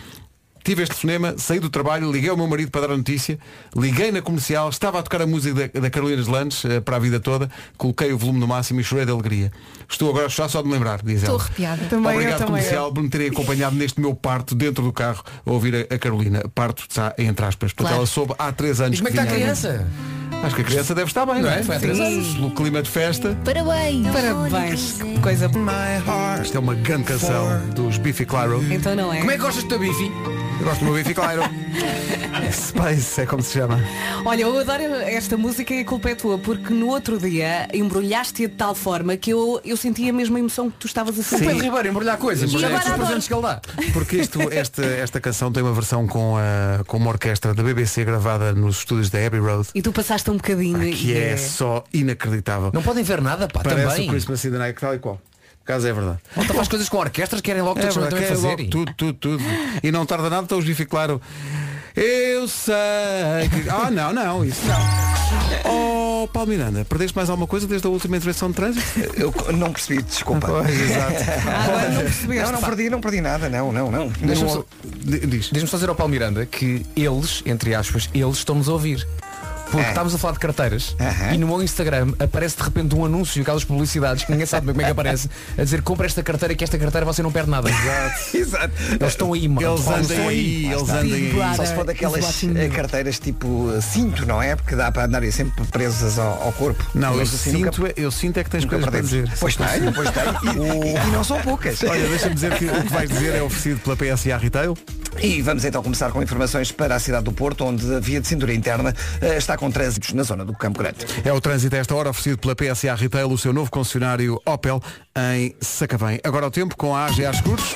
tive este telefonema, saí do trabalho, liguei ao meu marido para dar a notícia, liguei na comercial, estava a tocar a música da, da Carolina de Landes eh, para a vida toda, coloquei o volume no máximo e chorei de alegria. Estou agora a chorar só de me lembrar, diz Estou ela. arrepiada. Também eu, Obrigado também comercial por me terem acompanhado neste meu parto dentro do carro a ouvir a, a Carolina. Parto está entre aspas, porque Claro. ela soube há três anos. E como é que está a criança? Acho que a criança deve estar bem, Não é? é? Foi há três anos. Pelo clima de festa. Parabéns. Parabéns. Que Coisa. Isto é uma grande canção dos Biffy Clyro. Então não é? Como é que gostas do teu bife? Eu gosto do meu Biffy Clyro. Space é como se chama. Olha, eu adoro esta música e a culpa é tua, porque no outro dia embrulhaste-a de tal forma que eu, eu sentia a mesma emoção que tu estavas a sentir. Pedro Ribeiro, embrulhar coisas. E Mas é os presentes que ele dá. Porque isto, esta, esta canção tem uma versão com, a, com uma orquestra da BBC gravada nos estúdios da Abbey Road. E tu passaste um bocadinho Que e é só inacreditável. Não podem ver nada, pá, Parece também. o Christmas in the Night, tal e qual. Por acaso é verdade. Ontem faz coisas com orquestras que querem logo É verdade, fazer. logo tudo, tudo, tudo. E não tarda nada, estão os Biffy Claro. Eu sei que... Ah, não, não, isso não. Oh, Paulo Miranda, perdeste mais alguma coisa desde a última intervenção de trânsito? Eu não percebi, desculpa. Pois, exato. *laughs* Agora não. Não, não perdi, não perdi nada, não, não, não. Deixa-me só- Diz. Dizer ao Paulo Miranda que eles, entre aspas, eles estão-nos a ouvir. Porque É. estávamos a falar de carteiras e no meu Instagram aparece de repente um anúncio, aquelas publicidades que ninguém sabe bem como é que aparece, a dizer compra esta carteira que esta carteira você não perde nada. Exato. *laughs* Eles estão aí, mano. Eles estão aí, eles andem aí. Só se for daquelas eh, carteiras tipo eh, cinto, não é? Porque dá para andarem sempre presas ao, ao corpo. Não, eu assim sinto, nunca, é- eu sinto é que tens coisas para dizer. Pois tenho, pois tenho. *laughs* E não são poucas. *laughs* Olha, deixa-me dizer que o que vais dizer é oferecido pela PSA Retail. E vamos então começar com informações para a cidade do Porto, onde a via de cintura interna eh, está com trânsitos na zona do Campo Grande. É o trânsito a esta hora oferecido pela PSA Retail, o seu novo concessionário Opel em Sacavém. Agora o tempo com a AGA Seguros.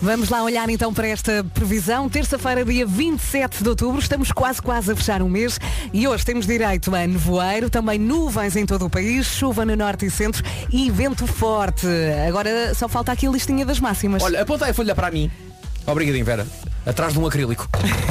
Vamos lá olhar então para esta previsão. Terça-feira, dia 27 de outubro, estamos quase quase a fechar um mês e hoje temos direito a nevoeiro, também nuvens em todo o país, chuva no norte e centro e vento forte. Agora só falta aqui a listinha das máximas. Olha, aponta aí a folha para mim. Obrigadinho, Vera. Atrás de um acrílico.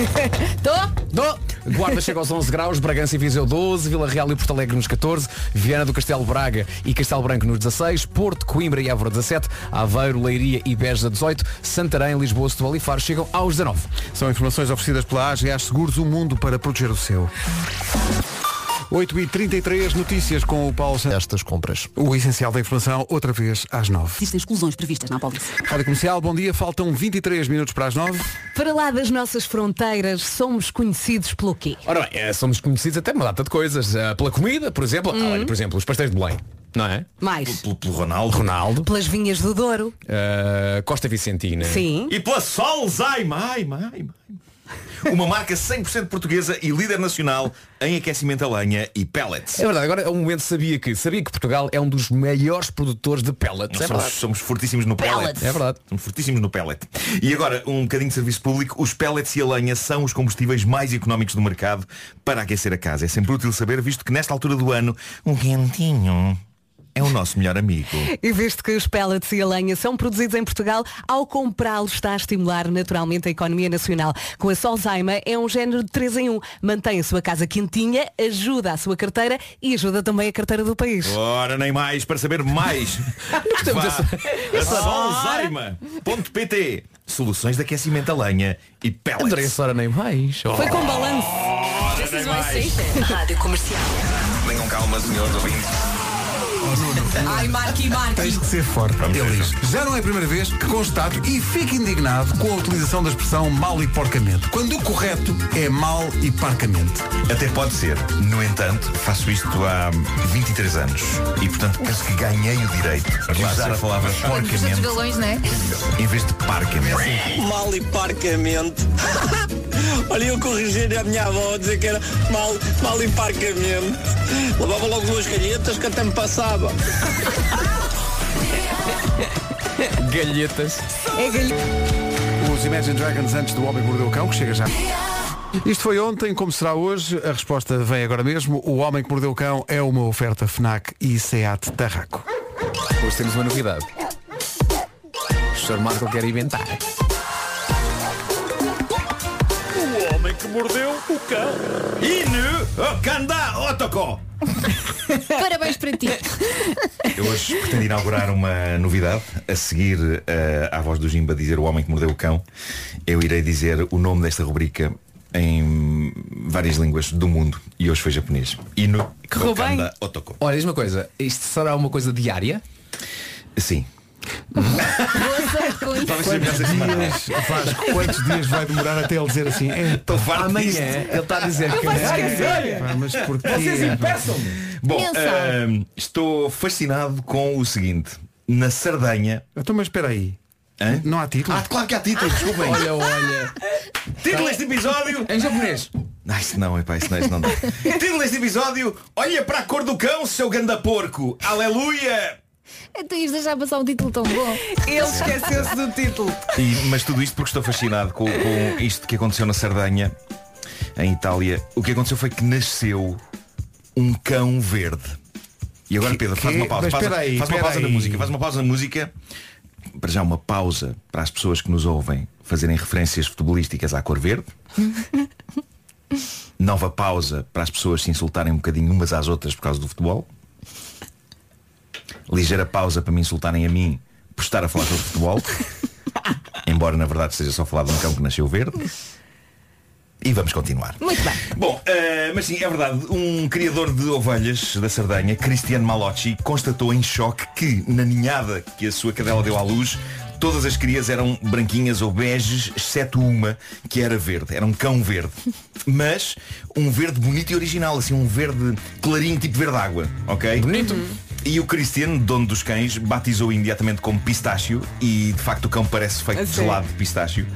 *laughs* Tô? Do. Guarda chega aos 11 graus, Bragança e Viseu 12, Vila Real e Porto Alegre nos 14, Viana do Castelo Braga e Castelo Branco nos 16, Porto, Coimbra e Évora 17, Aveiro, Leiria e Beja 18, Santarém, Lisboa, Setúbal e Faro chegam aos 19. São informações oferecidas pela AGA Seguros, o mundo para proteger o seu. 8h33, notícias com o Paulo Santos. Estas compras. O essencial da informação, outra vez às 9 Existem exclusões previstas na polícia. Rádio Comercial, bom dia, faltam 23 minutos para as 9 Para lá das nossas fronteiras, somos conhecidos pelo quê? Ora bem, eh, somos conhecidos até uma data de coisas. Eh, Pela comida, por exemplo. Ah, olha, por exemplo, os pastéis de Belém. Não é? Mais. Pelo, pelo Ronaldo. Ronaldo. Pelas vinhas do Douro. eh, Costa Vicentina. Sim. E pela Solzheim. Ai, ai, ai. Uma marca 100% portuguesa e líder nacional em aquecimento a lenha e pellets. É verdade, agora é um momento sabia que sabia que Portugal é um dos maiores produtores de pellets. Nós É somos, somos fortíssimos no pellet. Pellets. É verdade. Somos fortíssimos no pellet. E agora, um bocadinho de serviço público. Os pellets e a lenha são os combustíveis mais económicos do mercado para aquecer a casa. É sempre útil saber, visto que nesta altura do ano, um quentinho é o nosso melhor amigo. E visto que os pellets e a lenha são produzidos em Portugal, ao comprá-los está a estimular naturalmente a economia nacional. Com a Solzaima é um género de 3 em 1. Mantém a sua casa quentinha, ajuda a sua carteira e ajuda também a carteira do país. Ora, nem mais, para saber mais. *laughs* Gostamos Vá a solzaima.pt Soluções de aquecimento a lenha e pellets. Andressa, ora nem mais. Oh. Foi com balanço. Ora, nem mais. Rádio Comercial. Tenham calma, senhores ouvintes. Oh, no, no. Ai, Marque, Marque. Tens que ser forte. Ele diz, já não é a primeira vez que constato e fico indignado com a utilização da expressão mal e porcamente. Quando o correto é mal e parcamente. Até pode ser. No entanto, faço isto há 23 anos. E portanto penso que ganhei o direito de usar a palavra porcamente galões, não é? em vez de parcamente. Mal e parcamente. *laughs* Olha, eu corrigir a minha avó a dizer que era mal, mal e parcamente. Levava logo duas galhetas que até me passava. *laughs* Galhetas. É galho. Os Imagine Dragons antes do Homem que Mordeu o Cão, que chega já. Isto foi ontem, como será hoje? A resposta vem agora mesmo. O Homem que Mordeu o Cão é uma oferta FNAC e SEAT Tarraco. Hoje temos uma novidade. O Sr. Marco quer inventar. O homem que mordeu o cão. Inu, oh, canda, otoko. *laughs* Parabéns para ti. Eu hoje pretendo inaugurar uma novidade. A seguir eh, à voz do Jimba dizer o homem que mordeu o cão, eu irei dizer o nome desta rubrica em várias línguas do mundo. E hoje foi japonês. Inu, Correu bem? Otoko. Olha, diz uma coisa. Isto será uma coisa diária? Sim. Boa sorte com isso. Semanal. Dias, Vasco, quantos dias vai demorar até ele dizer assim? É, Estou farto disto. Amanhã ele está a dizer que esquecer. pá, mas porquê? Bom, Mensal. ahm, estou fascinado com o seguinte. Na Sardenha. Então, mas espera aí. Hã? Não há título? Ah, claro que há título, desculpem. Olha, olha. Título deste episódio. Em japonês. Ah, isso não, epá, isso não, isso não dá. *laughs* Título deste episódio. Olha para a cor do cão, seu ganda porco. Aleluia. Tu ias deixar passar um título tão bom. Ele esqueceu-se do título. E- mas tudo isto porque estou fascinado com, com isto que aconteceu na Sardenha, em Itália. O que aconteceu foi que nasceu um cão verde. E agora, Pedro, faz que- uma pausa. mas Faz, aí, faz uma pausa na música. Faz uma pausa na música. Para já uma pausa para as pessoas que nos ouvem fazerem referências futebolísticas à cor verde. *laughs* Nova pausa para as pessoas se insultarem um bocadinho umas às outras por causa do futebol. Ligeira pausa para me insultarem a mim por estar a falar sobre futebol. *laughs* Embora na verdade esteja só a falar de um cão que nasceu verde. E vamos continuar. Muito bem. Bom, eh, mas sim, é verdade. Um criador de ovelhas da Sardanha, Cristiano Malocci, constatou em choque que na ninhada que a sua cadela deu à luz, todas as crias eram branquinhas ou beges, exceto uma que era verde. Era um cão verde. Mas um verde bonito e original, assim, um verde clarinho, tipo verde água, ok? Bonito. E o Cristiano, dono dos cães, batizou imediatamente como pistácio e de facto o cão parece feito de gelado de pistácio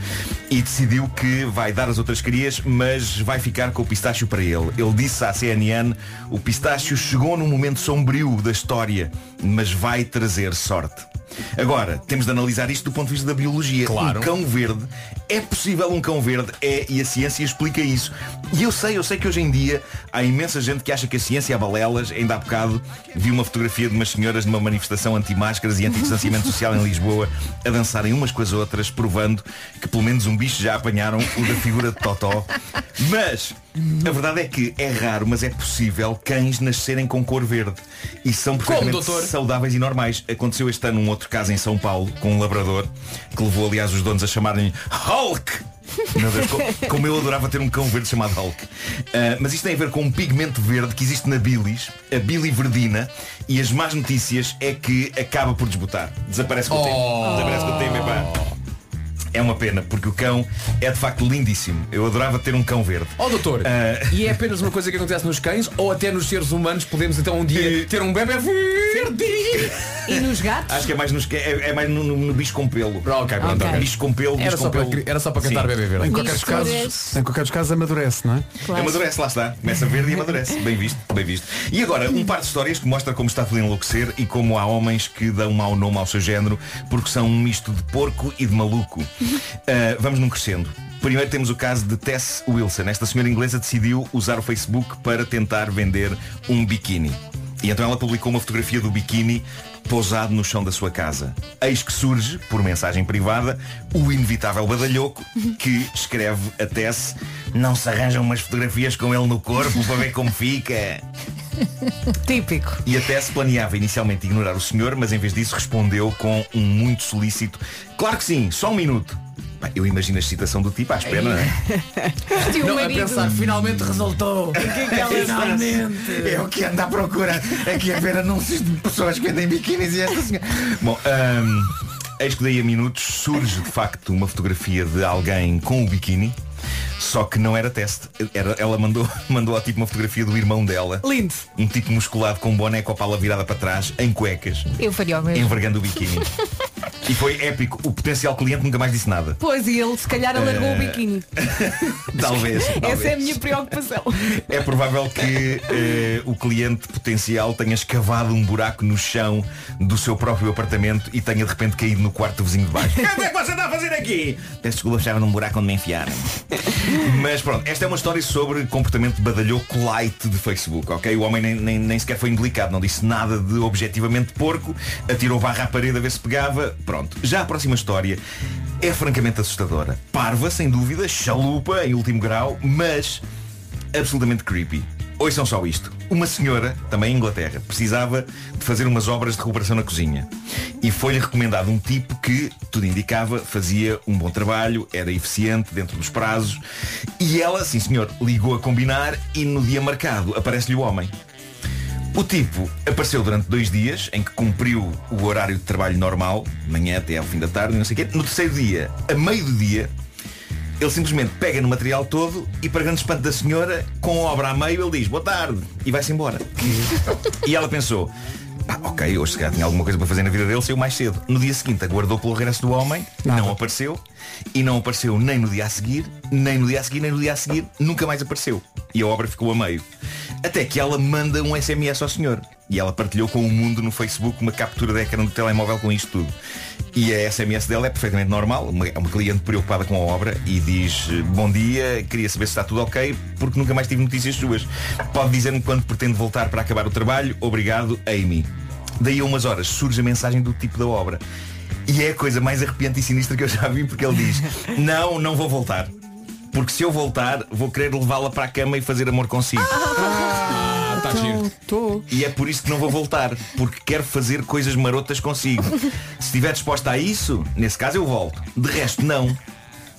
e decidiu que vai dar as outras crias, mas vai ficar com o pistácio para ele. Ele disse à CNN, o pistácio chegou num momento sombrio da história, mas vai trazer sorte. Agora, temos de analisar isto do ponto de vista da biologia. Claro. Um cão verde, é possível um cão verde, é, e a ciência explica isso. E eu sei, eu sei que hoje em dia há imensa gente que acha que a ciência é balelas. Ainda há bocado vi uma fotografia de umas senhoras numa manifestação anti-máscaras e anti-distanciamento *laughs* social em Lisboa a dançarem umas com as outras, provando que pelo menos um bicho já apanharam o da figura de Totó. *laughs* Mas a verdade é que é raro, mas é possível cães nascerem com cor verde. E são perfeitamente doutor? saudáveis e normais. Aconteceu este ano um outro caso em São Paulo com um labrador que levou aliás os donos a chamarem Hulk. Meu Deus, co- como eu adorava ter um cão verde chamado Hulk. Ah, mas isto tem a ver com um pigmento verde que existe na bilis, a biliverdina, e as más notícias é que acaba por desbotar. Desaparece com o tempo. Desaparece com o tempo, epá. É uma pena, porque o cão é de facto lindíssimo. Eu adorava ter um cão verde. Ó doutor, Ah. e é apenas uma coisa que acontece nos cães ou até nos seres humanos podemos então um dia ter um bebê verde? E nos gatos? Acho que é mais, nos, é, é mais no, no- no bicho com pelo. Ok, pronto, ok. Bicho com pelo, Era bicho só com para- pelo. era só para cantar Sim. bebê verde. Em qualquer, casos, em qualquer dos casos amadurece, não é? Claro. Amadurece, lá está. Começa verde e amadurece. Bem visto, bem visto. E agora, um par de histórias que mostra como está tudo enlouquecer e como há homens que dão mau nome ao seu género porque são um misto de porco e de maluco. Ah, *laughs* vamos num crescendo. Primeiro temos o caso de Tess Wilson. Esta senhora inglesa decidiu usar o Facebook para tentar vender um biquíni. E então ela publicou uma fotografia do biquíni pousado no chão da sua casa. Eis que surge, por mensagem privada, o inevitável badalhoco que escreve a Tess não se arranjam umas fotografias com ele no corpo para ver como fica. *laughs* Típico. E a Tess planeava inicialmente ignorar o senhor, mas em vez disso respondeu com um muito solícito Claro que sim, só um minuto. Pá, eu imagino a excitação do tipo à espera, não é? Não, a pensar, finalmente resultou. Finalmente. É o que anda à procura aqui a ver anúncios de pessoas que vendem biquínis e esta senhora. Bom, hum, eis que daí a minutos surge de facto uma fotografia de alguém com o biquíni. Só que não era teste. Era, ela mandou, *laughs* mandou ao tipo uma fotografia do irmão dela. Lindo. Um tipo musculado com um boné com a pala virada para trás, em cuecas, Eu faria o mesmo. envergando o biquíni. E foi épico. O potencial cliente nunca mais disse nada. Pois, e ele se calhar alargou Eh, o biquíni. *laughs* Talvez. *laughs* Essa talvez. é a minha preocupação. É provável que eh, o cliente potencial tenha escavado um buraco no chão do seu próprio apartamento e tenha de repente caído no quarto do vizinho de baixo. *laughs* O que é que você está a fazer aqui? Peço desculpa, estava num buraco onde me enfiaram. Mas pronto, esta é uma história sobre comportamento badalhoco light de Facebook, ok? O homem nem, nem, nem sequer foi indelicado, não disse nada de objetivamente porco, atirou barra à parede a ver se pegava. Pronto. Já a próxima história é francamente assustadora. Parva, sem dúvida, chalupa em último grau, mas absolutamente creepy. Ouçam só isto. Uma senhora, também em Inglaterra, precisava de fazer umas obras de recuperação na cozinha. E foi-lhe recomendado um tipo que, tudo indicava, fazia um bom trabalho, era eficiente dentro dos prazos. E ela, sim senhor, ligou a combinar e no dia marcado aparece-lhe o homem. O tipo apareceu durante dois dias em que cumpriu o horário de trabalho normal, de manhã até ao fim da tarde, não sei o quê. No terceiro dia, a meio do dia, ele simplesmente pega no material todo e para grande espanto da senhora, com a obra a meio, ele diz boa tarde e vai-se embora. *laughs* e ela pensou, pá, ok, hoje se calhar tinha alguma coisa para fazer na vida dele, saiu mais cedo. No dia seguinte aguardou pelo regresso do homem, não apareceu, e não apareceu nem no dia a seguir, nem no dia a seguir, nem no dia a seguir, nunca mais apareceu. E a obra ficou a meio. Até que ela manda um SMS ao senhor. E ela partilhou com o mundo no Facebook uma captura de ecrã do telemóvel com isto tudo. E a SMS dela é perfeitamente normal, é uma cliente preocupada com a obra e diz Bom dia, queria saber se está tudo ok, porque nunca mais tive notícias suas. Pode dizer-me quando pretende voltar para acabar o trabalho. Obrigado, Amy. Daí a umas horas surge a mensagem do tipo da obra. E é a coisa mais arrepiante e sinistra que eu já vi, porque ele diz *laughs* Não, não vou voltar. Porque se eu voltar, vou querer levá-la para a cama e fazer amor consigo. Ah, está giro. E é por isso que não vou voltar, porque quero fazer coisas marotas consigo. Se estiver disposta a isso, nesse caso eu volto. De resto, não.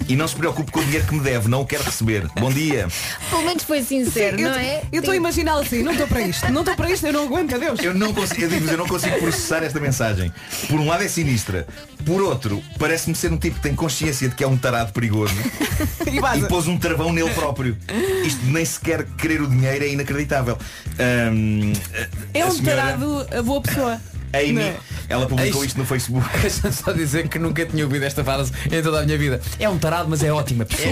E não se preocupe com o dinheiro que me deve, não o quero receber. Bom dia. Pelo menos foi sincero, eu não é? eu estou a imaginá-lo assim, não estou para isto, não estou para isto, eu não aguento, adeus. Eu não consigo, eu digo eu não consigo processar esta mensagem. Por um lado é sinistra. Por outro, parece-me ser um tipo que tem consciência de que é um tarado perigoso *laughs* E e pôs um travão nele próprio. Isto nem sequer querer o dinheiro é inacreditável. A- É um senhora tarado a boa pessoa. Amy, Não é? ela publicou isto no Facebook. *laughs* Deixa-me só dizer que nunca tinha ouvido esta frase em toda a minha vida. É um tarado, mas é ótima pessoa.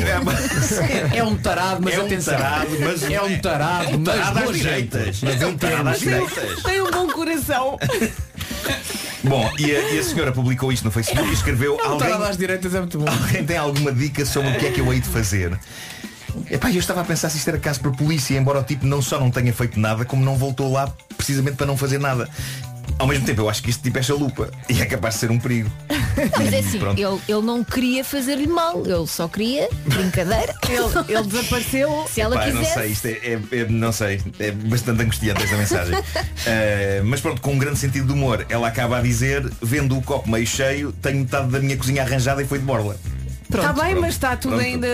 É *laughs* um tarado, mas É um atenção. tarado, mas é um tarado, É um tarado mas nojento. direitas. Mas É um tarado às direitas. Tem um bom coração. *laughs* Bom, e a, e a senhora publicou isto no Facebook e escreveu É um alguém, às direitas é muito bom. alguém tem alguma dica sobre o que é que eu hei de fazer? Epá, eu estava a pensar se isto era caso para a polícia, embora o tipo não só não tenha feito nada, como não voltou lá precisamente para não fazer nada. Ao mesmo tempo, eu acho que este tipo é chalupa e é capaz de ser um perigo. *laughs* Mas é assim, Pronto. ele, ele não queria fazer-lhe mal, ele só queria brincadeira. *laughs* Ele, ele desapareceu. Se ela Pá, não quisesse. sei, isto é, é- é- não sei, é bastante angustiante esta mensagem. *laughs* Eh, mas pronto, com um grande sentido de humor, ela acaba a dizer, vendo o copo meio cheio, tenho metade da minha cozinha arranjada e foi de borla. Está bem, pronto, mas está tudo pronto. ainda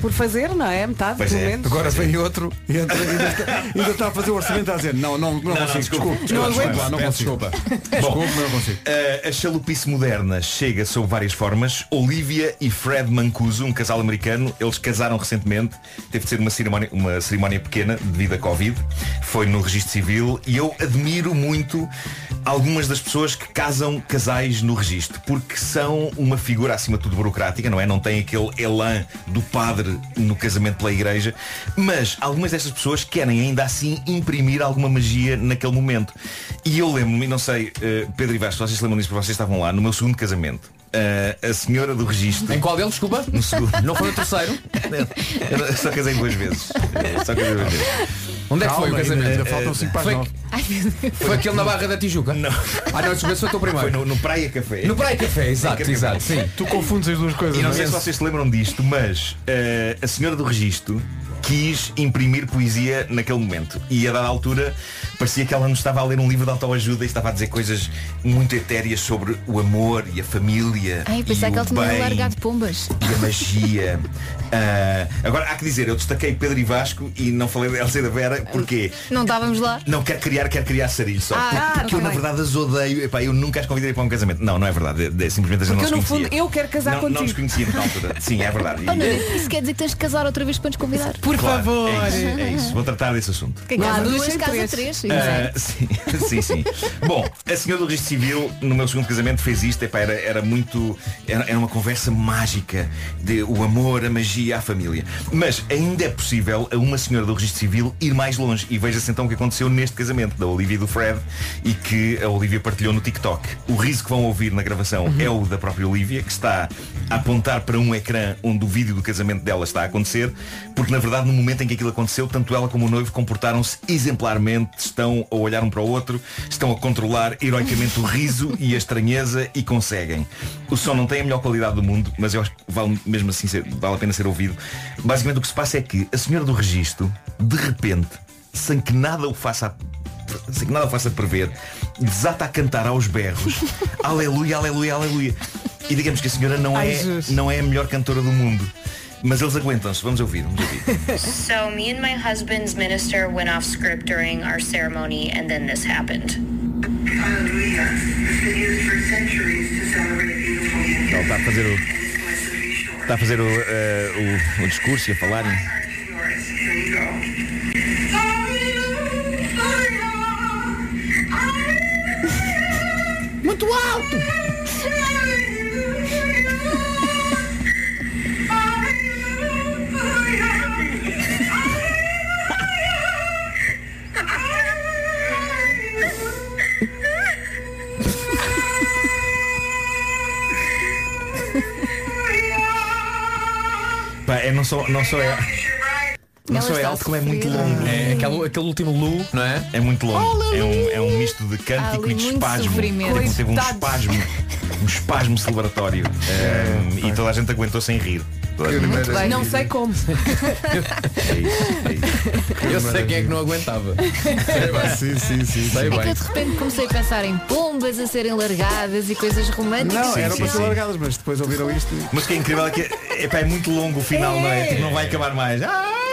por fazer, não é? Metade, Pois pelo é. menos. Agora vem outro e entra- ainda, está, ainda está a fazer o orçamento a dizer não, não, não, Não, não, consigo, desculpa, desculpe, desculpa, desculpe, desculpa, não consigo. desculpa. Não consigo. Uh, a chalupice moderna chega sob várias formas. Olivia e Fred Mancuso, um casal americano, eles casaram recentemente. Teve de ser uma cerimónia, uma cerimónia pequena devido à Covid. Foi no registro civil e eu admiro muito algumas das pessoas que casam casais no registro, porque são uma figura acima de tudo burocrática, não é? Não tem aquele elan do padre no casamento pela igreja, mas algumas destas pessoas querem ainda assim imprimir alguma magia naquele momento. E eu lembro-me, não sei, eh, Pedro e Vasco, vocês lembram disso, porque vocês estavam lá, no meu segundo casamento. eh, a senhora do registro. Em qual deles, desculpa? No segundo. Não foi o terceiro? *laughs* Eu só casei duas vezes. Só casei duas vezes. Onde é que foi o casamento? ainda faltam 5 para as Foi, 9. Ai, meu Deus. foi aquele na Barra da Tijuca? Não. Ah não, desculpa, foi o teu Foi primeiro. no, no Praia Café. No Praia Café, exato, exato, sim. Tu confundes as duas coisas. E não não é? sei se vocês se lembram disto, mas eh, a senhora do registro quis imprimir poesia naquele momento. E a dada altura parecia que ela nos estava a ler um livro de autoajuda e estava a dizer coisas muito etéreas sobre o amor e a família. Ai, pensava que o ele tinha largado pombas. e a magia. *laughs* Ah, agora há que dizer, eu destaquei Pedro e Vasco e não falei da Elsa e da Vera, porquê? Não estávamos lá. Não quer criar, quer criar sarilho só. Ah, porque ah, porque eu na verdade as odeio. Epá, eu nunca as convidaria para um casamento. Não, não é verdade. É, é simplesmente a gente Porque não eu, se no conhecia. fundo, eu quero casar não, não nos contigo. conhecíamos na altura. Sim, é verdade. *laughs* E- Oh, não, isso quer dizer que tens de casar outra vez para nos convidar. Por Claro, favor. É isso, é isso. Vou tratar desse assunto. Quem casa Não, duas, casa três. três. Exato. sim, *laughs* sim, sim. Bom, a senhora do registro civil no meu segundo casamento fez isto, epá, era, era muito. Era, era uma conversa mágica de o amor, a magia, a família. Mas ainda é possível a uma senhora do registro civil ir mais longe. E veja-se então o que aconteceu neste casamento da Olivia e do Fred e que a Olivia partilhou no TikTok. O riso que vão ouvir na gravação é o da própria Olivia, que está a apontar para um ecrã onde o vídeo do casamento dela está a acontecer, porque na verdade no momento em que aquilo aconteceu, tanto ela como o noivo comportaram-se exemplarmente, estão a olhar um para o outro, estão a controlar heroicamente o riso e a estranheza e conseguem. O som não tem a melhor qualidade do mundo, mas eu acho que vale mesmo assim ser- vale a pena ser ouvido. Basicamente o que se passa é que a senhora do registro, de repente, sem que nada o faça sem que nada o faça prever, desata a cantar aos berros *laughs* Aleluia, aleluia, aleluia. E digamos que a senhora não Ai, é, Jesus. não é a melhor cantora do mundo. Mas eles aguentam-se, vamos ouvir, vamos ouvir. *laughs* So me and my husband's minister went off script during our ceremony and then this happened. Ele está a fazer o. Está a fazer o, eh, o, o discurso e a falar. Muito alto! Só, não só é. Não Ela só é está alto como é sofrer. muito longo. É aquele, aquele último lu, não é? É muito longo. É um, é um misto de cântico Ali e de muito espasmo. sofrimento. Teve, teve um Coitados. espasmo. Um espasmo celebratório. Um, e toda a gente aguentou sem rir. Aguentou. bem. Não sei como. *laughs* É isso, é isso. Eu sei quem é que não aguentava. Sim, sim, sim. Sei É que bem. eu de repente comecei a pensar em pombas a serem largadas e coisas românticas. Não, Sim, eram sim, para ser sim. largadas, mas depois ouviram isto. e- Mas o que é incrível é que epá, é muito longo o final, não é? Tipo, não vai acabar mais. Aleluia.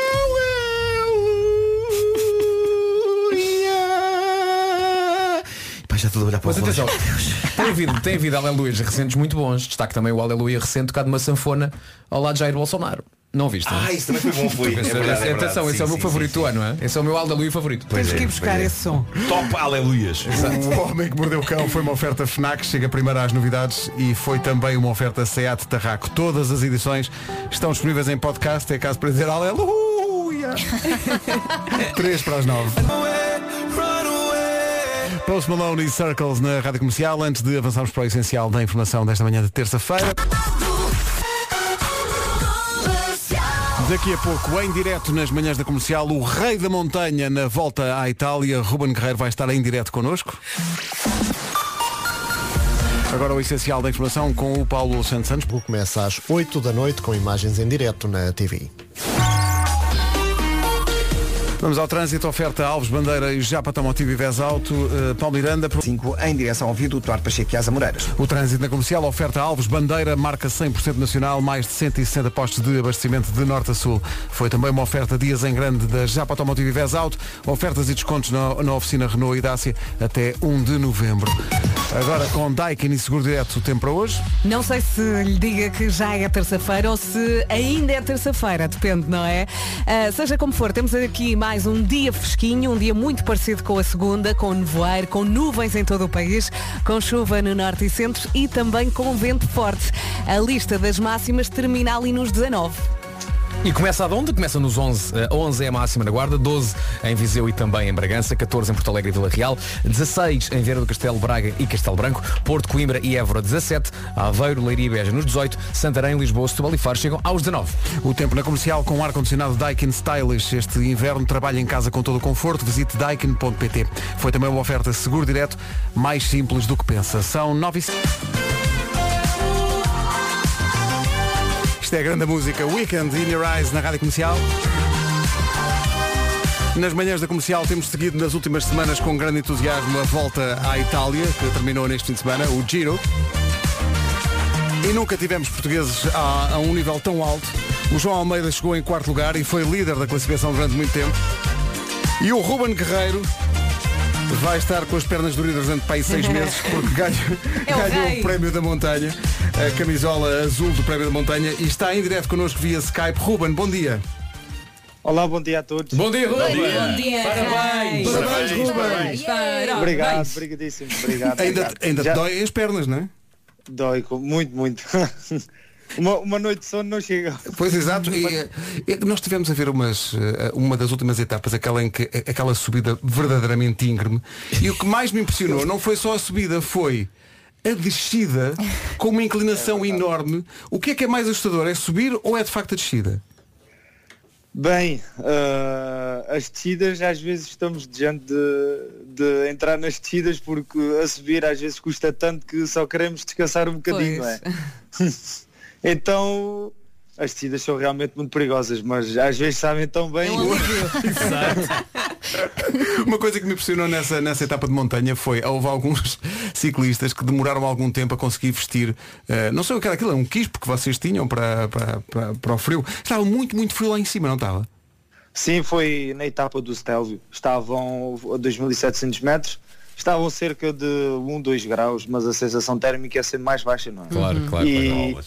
Já estou a olhar para Mas o atenção, *laughs* tem havido, tem havido aleluias recentes muito bons. Destaque também o aleluia recente tocado numa sanfona ao lado de Jair Bolsonaro. Não viste? Ah, isso também foi bom, foi. *laughs* É verdade, é verdade. Atenção, esse é o meu sim, favorito sim, do ano, é? Esse é o meu aleluia favorito. Pois Temos é, que ir buscar é. esse som. Top aleluias. *laughs* O Homem que Mordeu o Cão foi uma oferta FNAC, chega primeiro às novidades e foi também uma oferta SEAT Tarraco. Todas as edições estão disponíveis em podcast, é caso para dizer aleluia. Três para as nove. Post Malone e Circles na Rádio Comercial, antes de avançarmos para o essencial da informação desta manhã de terça-feira. Daqui a pouco, em direto nas manhãs da comercial, o rei da montanha na volta à Itália, Ruben Guerreiro, vai estar em direto connosco. Agora o essencial da informação com o Paulo Santos Santos. Começa às 8 da noite com imagens em direto na TV. Vamos ao trânsito, oferta Alves Bandeira e Japa Tomotivo e Vez Alto, uh, Paulo Miranda. 5 em direção ao viaduto Duarte Pacheco e Asa Moreiras. O trânsito na comercial, oferta Alves Bandeira, marca 100% nacional, mais de 160 postos de abastecimento de norte a sul. Foi também uma oferta dias em grande da Japa Automotive e Vez Auto, ofertas e descontos na, na oficina Renault e Dácia até 1 de novembro. Agora com Daikin e Seguro Direto, o tempo para hoje. Não sei se lhe diga que já é terça-feira ou se ainda é terça-feira, depende, não é? Ah, seja como for, temos aqui mais um dia fresquinho, um dia muito parecido com a segunda, com nevoeiro, com nuvens em todo o país, com chuva no norte e centro e também com vento forte. A lista das máximas termina ali nos 19. E começa de onde? Começa nos 11. Eh, 11 é a máxima na Guarda, 12 em Viseu e também em Bragança, 14 em Porto Alegre e Vila Real, 16 em Vieira do Castelo, Braga e Castelo Branco, Porto, Coimbra e Évora 17, Aveiro, Leiria e Beja nos 18, Santarém, Lisboa, Setúbal e Faro chegam aos 19. O tempo na comercial com ar-condicionado Daikin Stylish. Este inverno trabalha em casa com todo o conforto. Visite daikin.pt. Foi também uma oferta seguro direto, mais simples do que pensa. São 9 e... Isto é a grande música. Weekend in Your Eyes na Rádio Comercial. Nas manhãs da comercial temos seguido nas últimas semanas com grande entusiasmo a volta à Itália, que terminou neste fim de semana, o Giro. E nunca tivemos portugueses a, a um nível tão alto. O João Almeida chegou em quarto lugar e foi líder da classificação durante muito tempo. E o Ruben Guerreiro vai estar com as pernas doridas durante para aí seis *laughs* meses porque ganha- É o ganhou o prémio da montanha, a camisola azul do prémio da montanha e está em direto connosco via Skype. Ruben, bom dia. Olá, bom dia a todos. Bom dia, Ruben. Bom dia. Parabéns. Parabéns, Ruben. Parabéns. Obrigado, obrigadíssimo, obrigado. Ainda, obrigado. ainda te Já dói as pernas, não é? dói com- muito, muito. *laughs* uma, uma noite de sono não chega. Pois exato, e, eh, e nós tivemos a ver umas, eh, uma das últimas etapas, aquela em que aquela subida verdadeiramente íngreme, e o que mais me impressionou não foi só a subida, foi a descida com uma inclinação *laughs* enorme. O que é que é mais assustador? É subir ou é de facto a descida? Bem, ah, as descidas às vezes estamos diante de, de entrar nas descidas porque a subir às vezes custa tanto que só queremos descansar um bocadinho, não é? *laughs* então as descidas são realmente muito perigosas, mas às vezes sabem tão bem. *laughs* *laughs* Uma coisa que me impressionou nessa, nessa etapa de montanha foi, houve alguns *laughs* ciclistas que demoraram algum tempo a conseguir vestir, eh, não sei o que era aquilo, era um quispo que vocês tinham para, para, para, para o frio. Estava muito, muito frio lá em cima, não estava? Sim, foi na etapa do Stelvio. Estavam a 2.700 metros, estavam cerca de 1, 2 graus, mas a sensação térmica é sempre mais baixa, não é? Claro, claro, E, claro.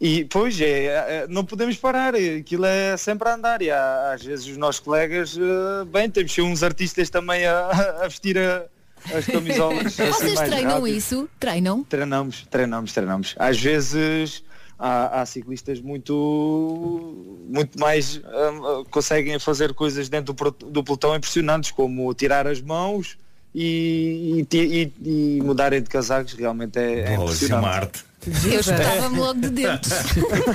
E pois é, é, não podemos parar, aquilo é sempre a andar e há- às vezes os nossos colegas, eh, bem, temos que ser uns artistas também a, *laughs* a vestir a- as camisolas. assim *laughs* Vocês treinam rápido. isso? Treinam? Treinamos, treinamos, treinamos. Às vezes há, há ciclistas muito, muito mais hum, conseguem fazer coisas dentro do, do pelotão impressionantes, como tirar as mãos e, e e- e mudarem de casacos. Realmente é, é é uma impressionante. arte. Eu estava-me logo de dentro. *laughs*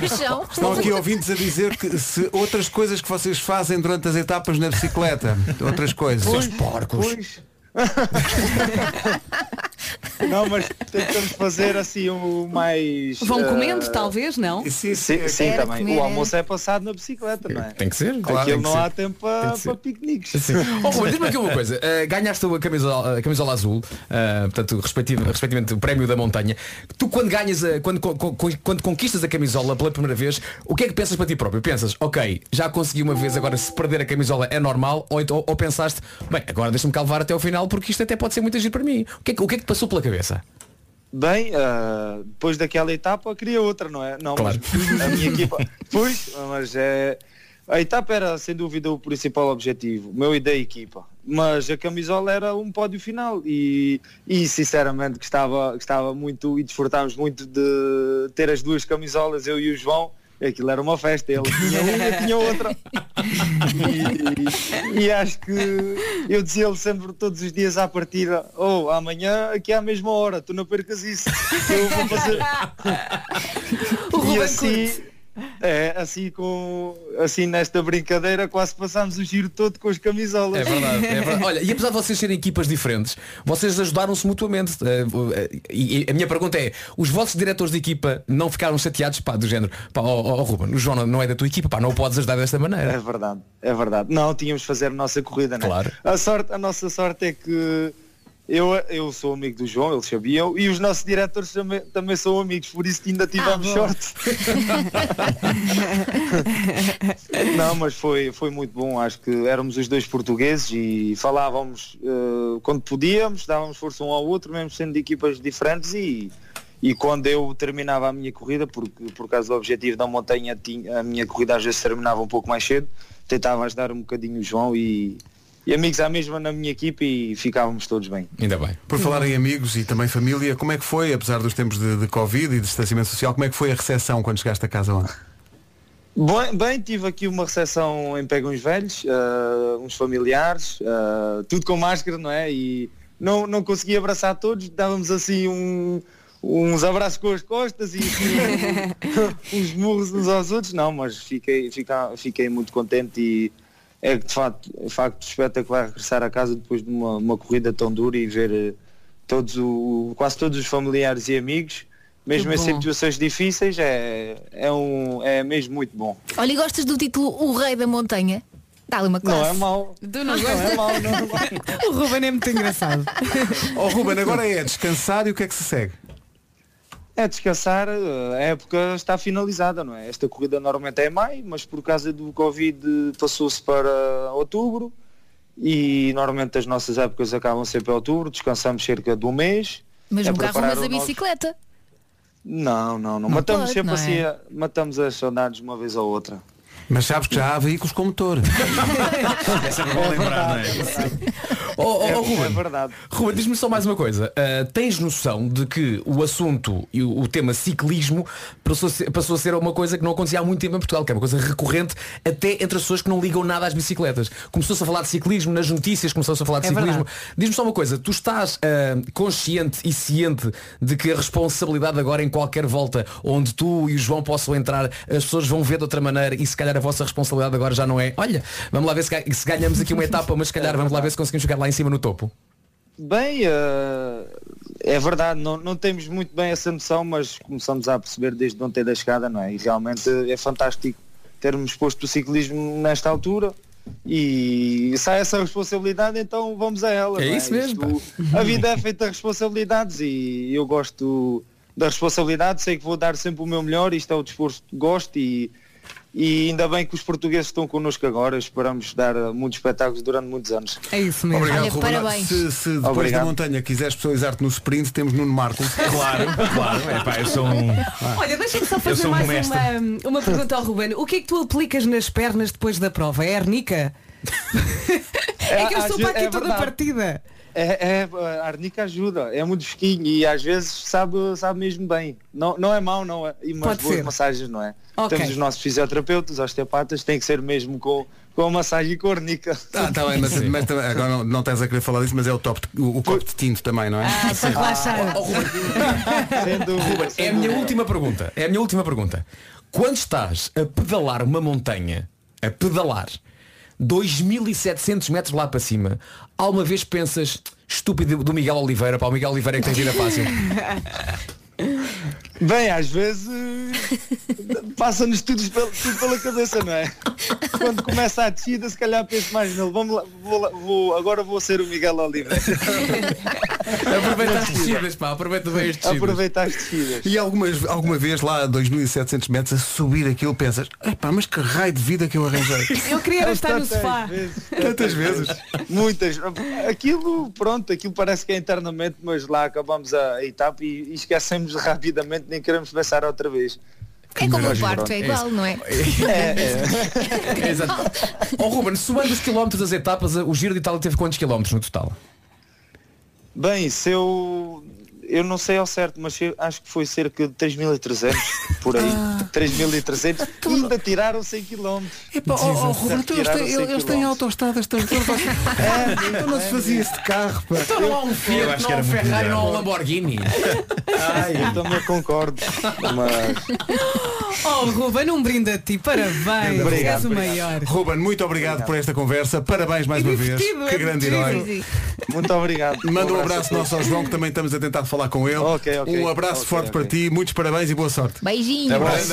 No chão. Estão aqui ouvintes a dizer que se outras coisas que vocês fazem durante as etapas na bicicleta, outras coisas. Seus porcos. pois. *laughs* Não, mas tentamos fazer assim o mais. Vão eh, comendo, talvez, não? Sim, Sim, sim, também. comer, O é. almoço é passado na bicicleta, não é? Tem que ser, claro. Aquilo não ser. há tempo para, para piqueniques. Sim. Oh, diz-me aqui uma *laughs* coisa. Uh, ganhaste a camisola, a camisola azul, uh, portanto, respectivamente o prémio da montanha. Tu quando ganhas, a, quando, co- co- quando conquistas a camisola pela primeira vez, o que é que pensas para ti próprio? Pensas, ok, já consegui uma vez, agora se perder a camisola é normal, ou, então- ou pensaste, bem, agora deixa-me calvar até ao final porque isto até pode ser muito agir para mim. O que, é que, o que é que passou pela cabeça? Bem, ah, depois daquela etapa queria outra, não é? Não, Claro. mas a minha equipa. *laughs* Pois, mas é. A etapa era sem dúvida o principal objetivo, meu e da equipa. Mas a camisola era um pódio final e, e sinceramente gostava, gostava muito e desfrutámos muito de ter as duas camisolas, eu e o João. Aquilo era uma festa, ele tinha uma, eu tinha outra. E, e acho que eu dizia-lhe sempre todos os dias à partida, ou amanhã aqui à mesma hora, tu não percas isso. Eu vou fazer. O e Ruben assim, curte. É, assim com assim nesta brincadeira quase passámos o giro todo com as camisolas. É verdade, é verdade. Olha, e apesar de vocês serem equipas diferentes, vocês ajudaram-se mutuamente. Eh, eh, E a minha pergunta é, os vossos diretores de equipa não ficaram chateados, pá, do género, pá, ó, ó, ó, Ruben, o João não é da tua equipa, pá, não o podes ajudar desta É maneira. verdade, é verdade. Não, tínhamos de fazer a nossa corrida, né? Claro. A, sorte, a nossa sorte é que eu, eu sou amigo do João, eles sabiam, e os nossos diretores também, também são amigos, por isso que ainda tivemos bom. sorte. *laughs* Não, mas foi, foi muito bom, acho que éramos os dois portugueses e falávamos eh, quando podíamos, dávamos força um ao outro, mesmo sendo de equipas diferentes e, e quando eu terminava a minha corrida, porque por causa do objetivo da montanha tinha, a minha corrida às vezes terminava um pouco mais cedo, tentava ajudar um bocadinho o João e, e amigos à mesma na minha equipe e ficávamos todos bem. Ainda bem. Por falar em amigos e também família, como é que foi, apesar dos tempos de, de Covid e de distanciamento social, como é que foi a recepção quando chegaste a casa ontem? Bem, bem, tive aqui uma recepção em Pegões Velhos, ah, uns familiares, ah, tudo com máscara, não é? E não, não consegui abraçar todos, dávamos assim um- uns abraços com as costas e assim, *laughs* uns murros uns aos outros, não, mas fiquei, fica- fiquei muito contente e é de facto, de facto espetacular regressar a casa depois de uma, uma corrida tão dura e ver eh, todos o, quase todos os familiares e amigos, mesmo em situações difíceis, é, é, um, é mesmo muito bom. Olha, e gostas do título O Rei da Montanha? Dá ali uma classe. Não é mau. Tu não Não gostas? é mau, não é mau. *laughs* O Ruben é muito engraçado. Ó *laughs* Ruben, agora é descansar e o que é que se segue? É descansar, a época está finalizada, não é? Esta corrida normalmente é em maio, mas por causa do Covid passou-se para outubro e normalmente as nossas épocas acabam sempre em outubro, descansamos cerca de um mês. Mas É preparar andas a o nosso- bicicleta. Não, não, não. Não matamos pode, sempre não assim, é? a- matamos as saudades uma vez ou outra. Mas sabes que já há veículos com motor. *laughs* É sempre bom lembrar, não é? Oh, oh, É- Ruben, é verdade. Ruben, diz-me só mais uma coisa. Uh, tens noção de que o assunto e o, o tema ciclismo passou a, ser, passou a ser uma coisa que não acontecia há muito tempo em Portugal, que é uma coisa recorrente até entre as pessoas que não ligam nada às bicicletas. Começou-se a falar de ciclismo nas notícias, começou-se a falar de É ciclismo. Diz-me só uma coisa, tu estás uh, consciente e ciente de que a responsabilidade agora em qualquer volta onde tu e o João possam entrar, as pessoas vão ver de outra maneira e se calhar a vossa responsabilidade agora já não é, olha, vamos lá ver se, se ganhamos aqui uma etapa, mas se calhar vamos lá ver se conseguimos chegar lá em cima no topo. Bem, eh, é verdade, não, não temos muito bem essa noção, mas começamos a perceber desde ontem da chegada, não é? E realmente é fantástico termos posto o ciclismo nesta altura e sai essa responsabilidade, então vamos a ela. É não isso mesmo, Isto- a vida é feita de responsabilidades e eu gosto da responsabilidade, sei que vou dar sempre o meu melhor, isto é o desporto que gosto e, e ainda bem que os portugueses estão connosco agora, esperamos dar eh, muitos espetáculos durante muitos anos. É isso mesmo. Obrigado, Olha, Ruben. parabéns. Se, se depois Obrigado. da montanha quiseres especializar-te no sprint, temos Nuno Marco. *laughs* Claro, claro. É, pá, eu sou um. Olha, deixa-me só fazer um mais mestre. uma, uma pergunta ao Ruben. O que é que tu aplicas nas pernas depois da prova? É arnica? *laughs* É que eu estou ve- para aqui é toda verdade. partida. É, é, a arnica ajuda, é muito fresquinho e às vezes sabe, sabe mesmo bem. Não, não é mau, não é? E umas Pode boas ser. massagens, não é? Ok. Temos os nossos fisioterapeutas, osteopatas, tem que ser mesmo com, com a massagem e com a arnica. Ah, tá bem, mas, mas agora não, não tens a querer falar disso, mas é o, top, de- o, o copo de tinto também, não é? Ah, para relaxar. Oh, Ruben, Sem dúvida. sem É a minha dúvida. última pergunta. É a minha última pergunta. Quando estás a pedalar uma montanha, a pedalar 2.700 metros lá para cima, alguma vez pensas estúpido do Miguel Oliveira, para o Miguel Oliveira é que tem vida fácil. *laughs* Bem, às vezes *laughs* passa-nos tudo pela, tudo pela cabeça, não é? Quando começa a descida, se calhar penso mais nele. Vamos lá, vou lá- vou- agora vou ser o Miguel Oliveira. *laughs* Aproveita as descidas, pá, aproveita bem as descidas. Aproveita as descidas. E algumas, alguma vez lá a 2700 metros a subir aquilo pensas, epá, mas que raio de vida que eu arranjei. Eu queria estar no Tantas sofá. vezes. Tantas vezes. Muitas. Aquilo, pronto, aquilo parece que é internamente, mas lá acabamos a, a etapa e, e esquecemos rapidamente, nem queremos pensar outra vez. É como o parto, pronto, é igual, não é? É, é. *laughs* Exato. Ó Ruben, somando os quilómetros das etapas, o Giro de Itália teve quantos quilómetros no total? Bem, se eu. Eu não sei ao certo, mas acho que foi cerca de 3.300 por aí. 3.300 e ainda tiraram 100 km. Epá, ó, ó, Ruben, então eles têm, eles têm autoestradas, estão então não se fazia isso de carro, pá. Então não há um Eu Fiat, acho não que há um Ferrari, não há um. Lamborghini. Ai, eu também concordo. Mas *laughs* Oh, Ruben, um brinde a ti. Parabéns. Obrigado, És o obrigado. maior. Ruben, muito obrigado por esta conversa. Parabéns mais uma vez. Que é grande herói. muito obrigado. Manda um abraço nosso ao João, que também estamos a tentar falar com ele. Ok, ok. Um abraço Ok, forte para ti, muitos parabéns e boa sorte. Beijinho. Abraço.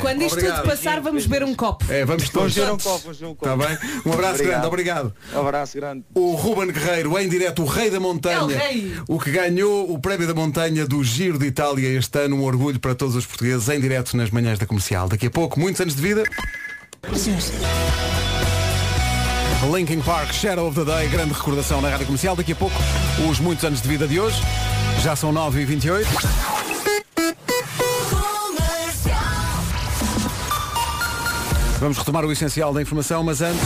Quando isto Obrigado. tudo passar, vamos beber um copo. É, vamos todos. ver um copo, vamos um copo. Está bem? Um abraço Obrigado. grande, obrigado. Um abraço grande. O Ruben Guerreiro, em direto, o rei da montanha. É o rei. O que ganhou o prémio da montanha do Giro de Itália este ano, um orgulho para todos os portugueses, em direto nas manhãs da comercial. Daqui a pouco, muitos anos de vida. Linkin Park, Shadow of the Day, grande recordação na rádio comercial. Daqui a pouco, os muitos anos de vida de hoje. Já são 9h28. Vamos retomar o essencial da informação, mas antes.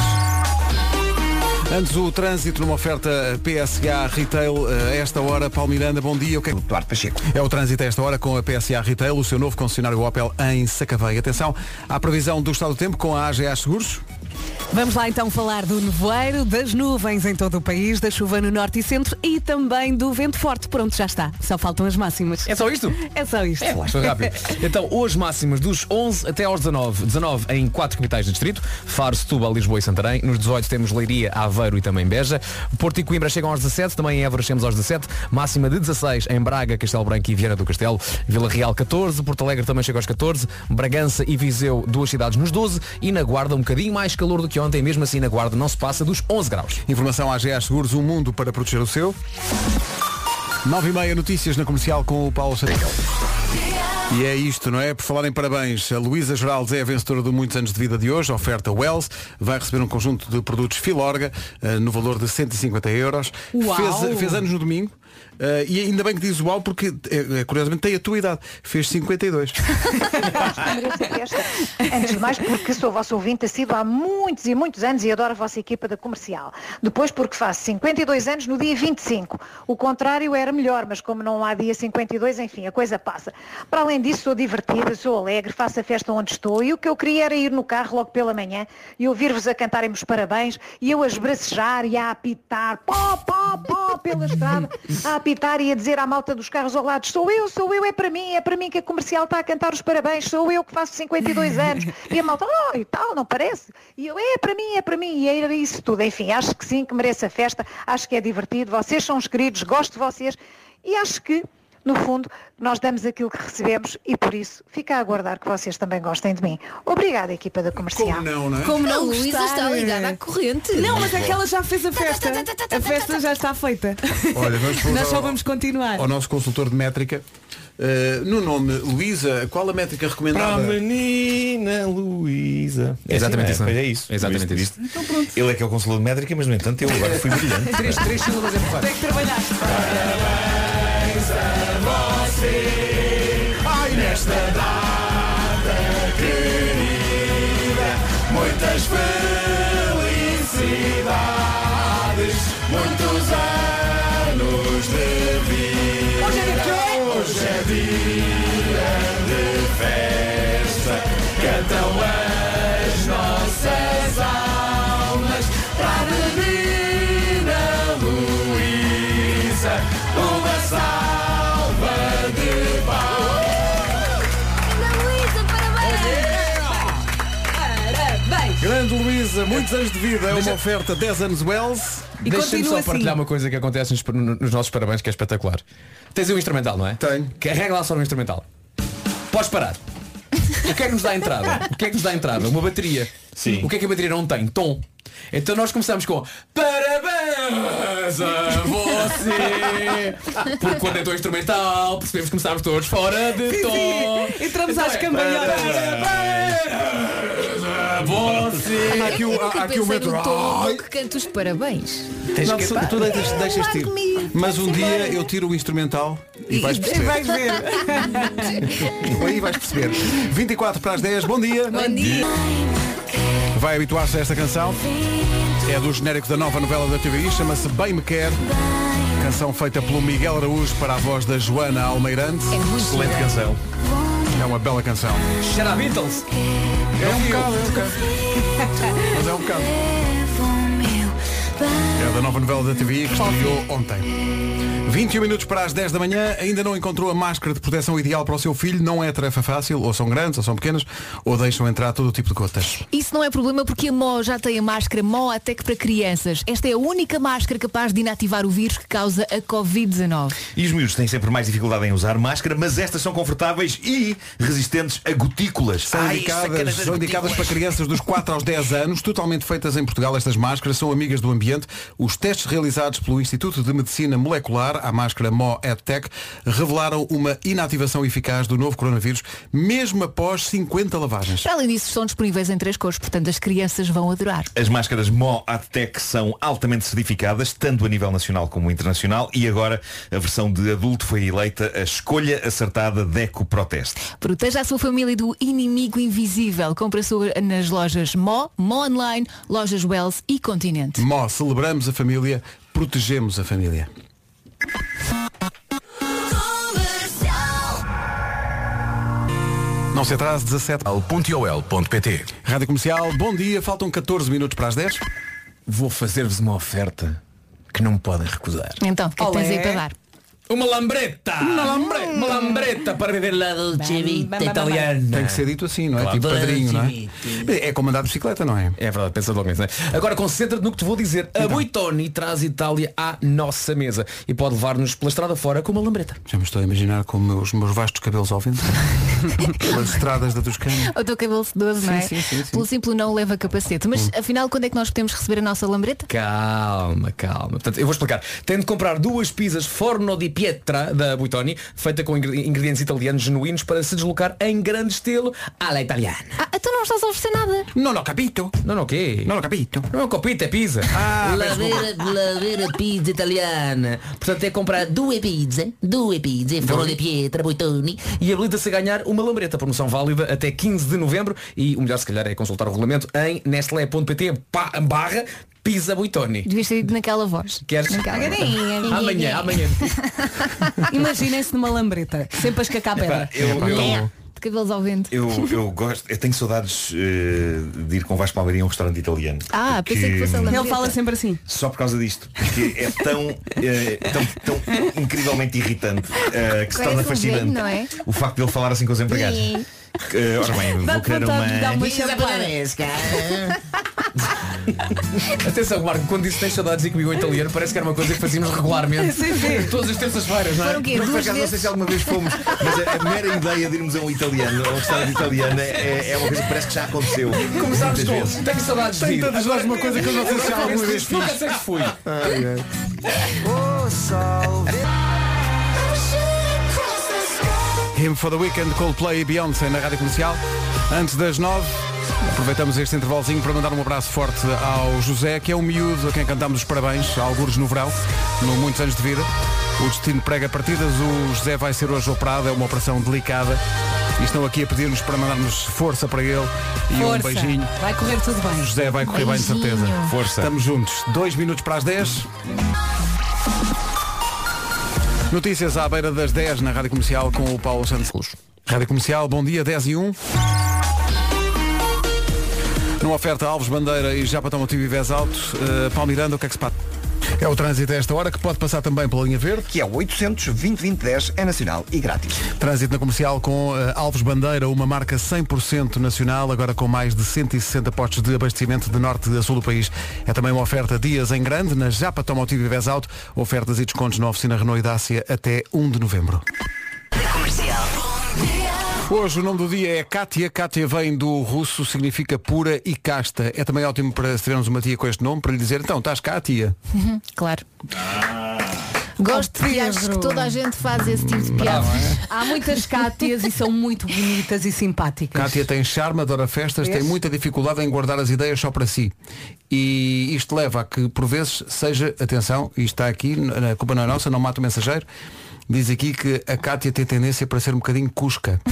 Antes o trânsito numa oferta PSA Retail eh, a esta hora. Paulo Miranda, bom dia. O que é... Duarte Pacheco. É o trânsito a esta hora com a PSA Retail, o seu novo concessionário Opel em Sacavei. Atenção à previsão do estado do tempo com a AGA Seguros. Vamos lá então falar do nevoeiro, das nuvens em todo o país, da chuva no norte e centro e também do vento forte. Pronto, já está. Só faltam as máximas. É só isto? É só isto. É, lá rápido. Então, hoje máximas dos 11 até aos 19. 19 em quatro capitais do distrito. Faro, Setúbal, Lisboa e Santarém. Nos 18 temos Leiria, Aveiro e também Beja. Porto e Coimbra chegam aos 17. Também em Évora chegamos aos 17. Máxima de 16 em Braga, Castelo Branco e Viana do Castelo. Vila Real 14. Porto Alegre também chega aos 14. Bragança e Viseu, duas cidades nos 12. E na Guarda um bocadinho mais calor. Calor do que ontem, mesmo assim na Guarda não se passa dos 11 graus. Informação AGA Seguros, um mundo para proteger o seu. 9 e meia notícias na comercial com o Paulo Chatecal. E é isto, não é? Por falar em parabéns, a Luísa Geraldes é a vencedora de muitos anos de vida de hoje, a oferta Wells, vai receber um conjunto de produtos Filorga eh, no valor de 150 euros. Uau! Fez, fez anos no domingo. Eh, e ainda bem que diz uau porque eh, curiosamente tem a tua idade fez 52 mereço a festa. Antes de mais, porque sou vosso ouvinte assíduo há muitos e muitos anos e adoro a vossa equipa da comercial. Depois, porque faço 52 anos no dia 25. O contrário era melhor, mas como não há dia 52, enfim, a coisa passa. Para além disso, sou divertida, sou alegre, faço a festa onde estou e o que eu queria era ir no carro logo pela manhã e ouvir-vos a cantarem os parabéns e eu a esbracejar e a apitar, pó, pó, pó, pela estrada, *laughs* a apitar e a dizer à malta dos carros ao lado, sou eu, sou eu, é para mim, é para mim que a comercial está a cantar os parabéns, sou eu que faço 52 anos. *laughs* E a malta, oh, e tal, não parece? E eu, é para mim, é para mim. E era isso tudo. Enfim, acho que sim, que merece a festa, acho que é divertido, vocês são os queridos, gosto de vocês e acho que no fundo, nós damos aquilo que recebemos e por isso fica a aguardar que vocês também gostem de mim. Obrigada, equipa da comercial. Como não, não é? Como não Luísa está ligada à corrente. Não, mas é que ela já fez a festa. A festa já está feita. *laughs* Olha, Nós só vamos continuar. ao nosso consultor de métrica eh, no nome Luísa qual a métrica recomendada Para a menina Luísa. É Exatamente assim, isso, não não é? é? É isso. Exatamente isso. viste? Ele é que é o consultor de métrica, mas no entanto eu agora fui brilhante. Três, três sílabas em Tem que trabalhar. Ai, nesta data querida, muitas felicidades, muitos anos de vida. Hoje é dia Muitos anos de vida, é uma oferta 10 anos Wells. E Deixa-me continua só assim. partilhar uma coisa que acontece nos, nos nossos parabéns que é espetacular. Tens um instrumental, não é? Tenho. Carrega lá só no instrumental. Podes parar. O que é que nos dá a entrada? O que é que nos dá a entrada? Uma bateria. Sim. O que é que a bateria não tem? Tom. Então nós começamos com Parabéns a você Porque quando entrou instrumental Percebemos que começámos todos fora de tom. Entramos Então às é, cambalhotas. Você Há aqui o, há, aqui o metro. Ai, que canta os parabéns. não, tu- tu deixas, deixas ir. Mas um dia eu tiro o instrumental e vais E perceber. vais ver. *laughs* Aí vais perceber. 24 para as 10, bom dia. Bom dia. Vai habituar-se a esta canção. É do genérico da nova novela da TVI, chama-se Bem Me Quer. Canção feita pelo Miguel Araújo para a voz da Joana Almeirante. É muito Excelente canção. É uma bela canção. Shut Beatles É um bocado, é um bocado. Mas é um bocado. É da nova novela da TVI que estreou ontem. 21 minutos para as 10 da manhã, ainda não encontrou a máscara de proteção ideal para o seu filho, não é tarefa fácil, ou são grandes, ou são pequenas, ou deixam entrar todo o tipo de gotas. Isso não é problema porque a Mó já tem a máscara Mó Atec para crianças. Esta é a única máscara capaz de inativar o vírus que causa a Covid-19. E os miúdos têm sempre mais dificuldade em usar máscara, mas estas são confortáveis e resistentes a gotículas. São Ai, indicadas, sacanas das são indicadas para crianças dos 4 aos 10 anos, totalmente feitas em Portugal. Estas máscaras são amigas do ambiente. Os testes realizados pelo Instituto de Medicina Molecular, à máscara Mo EdTech, revelaram uma inativação eficaz do novo coronavírus, mesmo após 50 lavagens. Para além disso, estão disponíveis em três cores, portanto as crianças vão adorar. As máscaras Mo Atec são altamente certificadas, tanto a nível nacional como internacional, e agora a versão de adulto foi eleita a escolha acertada da Eco Proteste. Proteja a sua família do inimigo invisível. Compre a sua nas lojas Mó, Mó Online, lojas Wells e Continente. Mo, celebramos a família, protegemos a família. Não se atrase, 17. Al.ol.pt Rádio Comercial, bom dia, faltam 14 minutos para as 10. Vou fazer-vos uma oferta que não me podem recusar. Então, o que é que tens aí para dar? Uma lambreta! Uma lambreta! Uma lambreta para beber la dolce vita italiana. Tem que ser dito assim, não é? Claro. Tipo padrinho, não é? É como andar de bicicleta, não é? É verdade, pensa logo nisso, né? Agora concentra-te no que te vou dizer. A Buitoni traz Itália à nossa mesa e pode levar-nos pela estrada fora com uma lambreta. Já me estou a imaginar com os meus vastos cabelos ao vento. *laughs* Pelas estradas da Toscana. O teu cabelo sedoso, não é? Sim, sim, sim, sim. Pelo simples não leva capacete. Mas afinal, quando é que nós podemos receber a nossa lambreta? Calma, calma. Portanto, eu vou explicar. Tem de comprar duas pizzas forno di pietra da Buitoni, feita com ingre- ingredientes italianos genuínos para se deslocar em grande estilo alla italiana. Ah, então não estás a oferecer nada. Não, não, capito. Não, não, quê? Não, não, capito. Não é um copito, é pizza. Ah, la, vera, la vera pizza italiana. Portanto, é comprar duas pizzas, duas pizzas, forno di pietra, Buitoni, e habilita-se a ganhar uma lambreta. Promoção válida até 15 de novembro. E o melhor, se calhar, é consultar o regulamento em nestlé.pt barra pizza Buitoni. Devias ter ido naquela voz. Queres? Naquela. Amanhã, amanhã. *laughs* Imaginem-se numa lambreta, sempre a escacar a pedra. Eu, eu, De cabelos ao vento. eu, eu gosto, eu tenho saudades eh, de ir com o Vasco Palmeirinho a um restaurante italiano. Ah, pensei que fosse a lambreta. Ele fala sempre assim. Só por causa disto. Porque é tão, eh, tão, tão incrivelmente irritante eh, que se torna fascinante. é? O facto de ele falar assim com os empregados. Sim. Eh, ora bem, vou querer uma. uma *laughs* Atenção, Marco, quando disse tens saudades e comigo em italiano, parece que era uma coisa que fazíamos regularmente. Sim, sim. Todas as terças-feiras, não é? Foram o quê? Mas, por Duas acaso, não sei se alguma vez fomos, mas a, a mera ideia de irmos a um italiano, a um restaurante italiano, é, é uma coisa que parece que já aconteceu. Começámos muitas com vezes. Tenho saudades de Tem ir. todas nós uma coisa que eu não sei se alguma vez Nunca fiz. sei se fui. Him for the Weekend, Coldplay e Beyoncé na Rádio Comercial. Antes das nove, aproveitamos este intervalozinho para mandar um abraço forte ao José, que é um miúdo a quem cantamos os parabéns, alguns no verão, no muitos anos de vida. O destino prega partidas, o José vai ser hoje operado, é uma operação delicada. E estão aqui a pedir-nos para mandarmos força para ele e um Força. beijinho. Vai correr tudo bem. José vai correr bem de Beijinho. certeza. Força. Estamos juntos. Dois minutos para as 10. Notícias à beira das 10 na Rádio Comercial com o Paulo Santos. Rádio Comercial, bom dia, 10 e 1. Numa oferta Alves Bandeira e Japatão Motivo e Vez Alto, uh, Paulo Miranda, o que é que se passa? É o trânsito a esta hora que pode passar também pela linha verde. Que é o 800 2010 é nacional e grátis. Trânsito na comercial com uh, Alves Bandeira, uma marca 100% nacional, agora com mais de 160 postos de abastecimento de norte a sul do país. É também uma oferta dias em grande na Japa Automotivo e Vez Alto, ofertas e descontos na oficina Renault e Dácia até 1 de novembro. Hoje o nome do dia é Kátia. Kátia vem do russo, significa pura e casta. É também ótimo para se tivermos uma tia com este nome, para lhe dizer, então, estás cá, tia? Uhum, claro. Gosto Oh, de piadas que toda a gente faz esse tipo de piadas. Há muitas cátias e são muito bonitas e simpáticas. Cátia tem charme, adora festas, tem muita dificuldade em guardar as ideias só para si. E isto leva a que, por vezes, seja, atenção, e está aqui, a culpa não é nossa, não mata o mensageiro, diz aqui que a Cátia tem tendência para ser um bocadinho cusca. *laughs*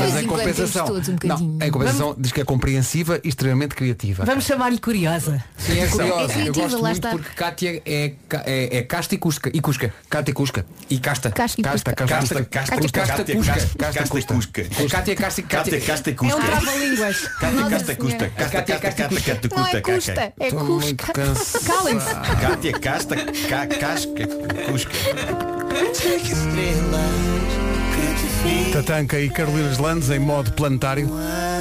Mas em compensação, todos um não, em compensação diz que é compreensiva e extremamente criativa. Vamos chamar-lhe curiosa. Sim, é curiosa. É eu criativa, gosto lá muito está. porque Cátia é, é, é casta e cusca. E cusca. Cátia Cusca. E casta. Casca e Casta, cusca. casta, Casta, casta, Casta, casta, casta, cusca. cusca. Casta, casta, cusca. A Cátia é casta e Cátia. casta, É um cusca. trava-línguas. Cátia, Nossa casta, cusca. Senhora. Casta, Cátia, casta, casta, casta, casta, Não é cusca. custa, é Estou muito cusca. cansado. Calem-se. Cátia, casta, ca- casca, cusca. Take estrela. Tatanca e Carolina Landes em modo planetário.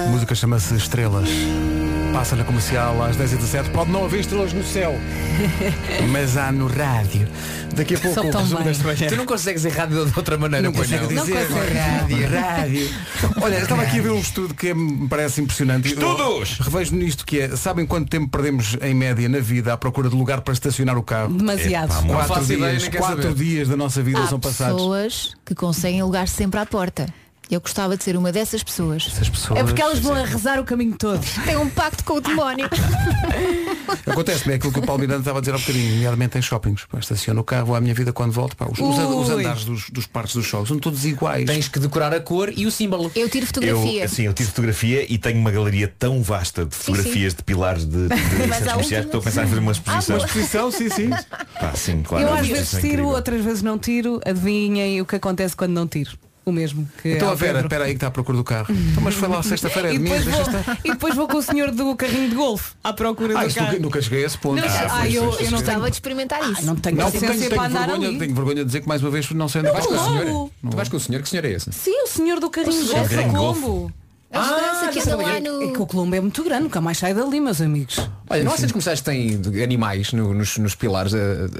A música chama-se Estrelas. Passa na comercial às 10h17. Pode não haver estrelas no céu, *laughs* mas há no rádio. Daqui a pouco o tão resumo bem. desta manhã. Tu não consegues errar de outra maneira, Não pois consigo não. dizer Não consegue. rádio, rádio. Olha, eu estava aqui a ver um estudo que me parece impressionante. Estudos! Eu Revejo nisto que é, sabem quanto tempo perdemos em média na vida à procura de lugar para estacionar o carro? Demasiado. Amor. Quatro faço ideia, dias, nem quero quatro saber. dias da nossa vida Há são passados. pessoas que conseguem lugar sempre à porta. Eu gostava de ser uma dessas pessoas. Essas pessoas. É porque elas vão a rezar o caminho todo. *laughs* Tem um pacto com o demónio. *laughs* Acontece-me é aquilo que o Paulo Miranda estava a dizer há bocadinho, nomeadamente em shoppings. Pá, estaciono o carro à minha vida quando volto. Pá, os, os, os Ui. andares dos, dos parques dos shows são todos iguais. Tens que decorar a cor e o símbolo. Eu tiro Eu, fotografia. assim, eu tive fotografia e tenho uma galeria tão vasta de fotografias de pilares de, de, de centros há comerciais que estou a pensar em fazer uma exposição. Ah, Exposição, sim, sim. Pá, sim, claro. Eu é uma às exposição vezes tiro, incrível. outras vezes não tiro. Adivinhem o que acontece quando não tiro. O mesmo que Então a Vera, espera aí que está à procura do carro. Então, mas foi lá sexta-feira, é E domingo, depois, deixa vou, estar. e depois vou com o senhor do carrinho de golfe à procura Ah, do carro. nunca, nunca cheguei a esse ponto. Não, ah, pois, eu- pois, eu não tenho- de experimentar isso. não tenho Não, tenho, para tenho, andar vergonha, ali. tenho vergonha de dizer que mais uma vez não sei onde vais com o senhor? Tu vais com o senhor? Que senhor é esse? Sim, o senhor do carrinho de golfe, o carrinho de golfe. Colombo. A esperança que anda lá no... É que o Colombo é muito grande, nunca mais sai dali, meus amigos. Olha, não há centros comerciais que têm de- animais no- nos, nos pilares a,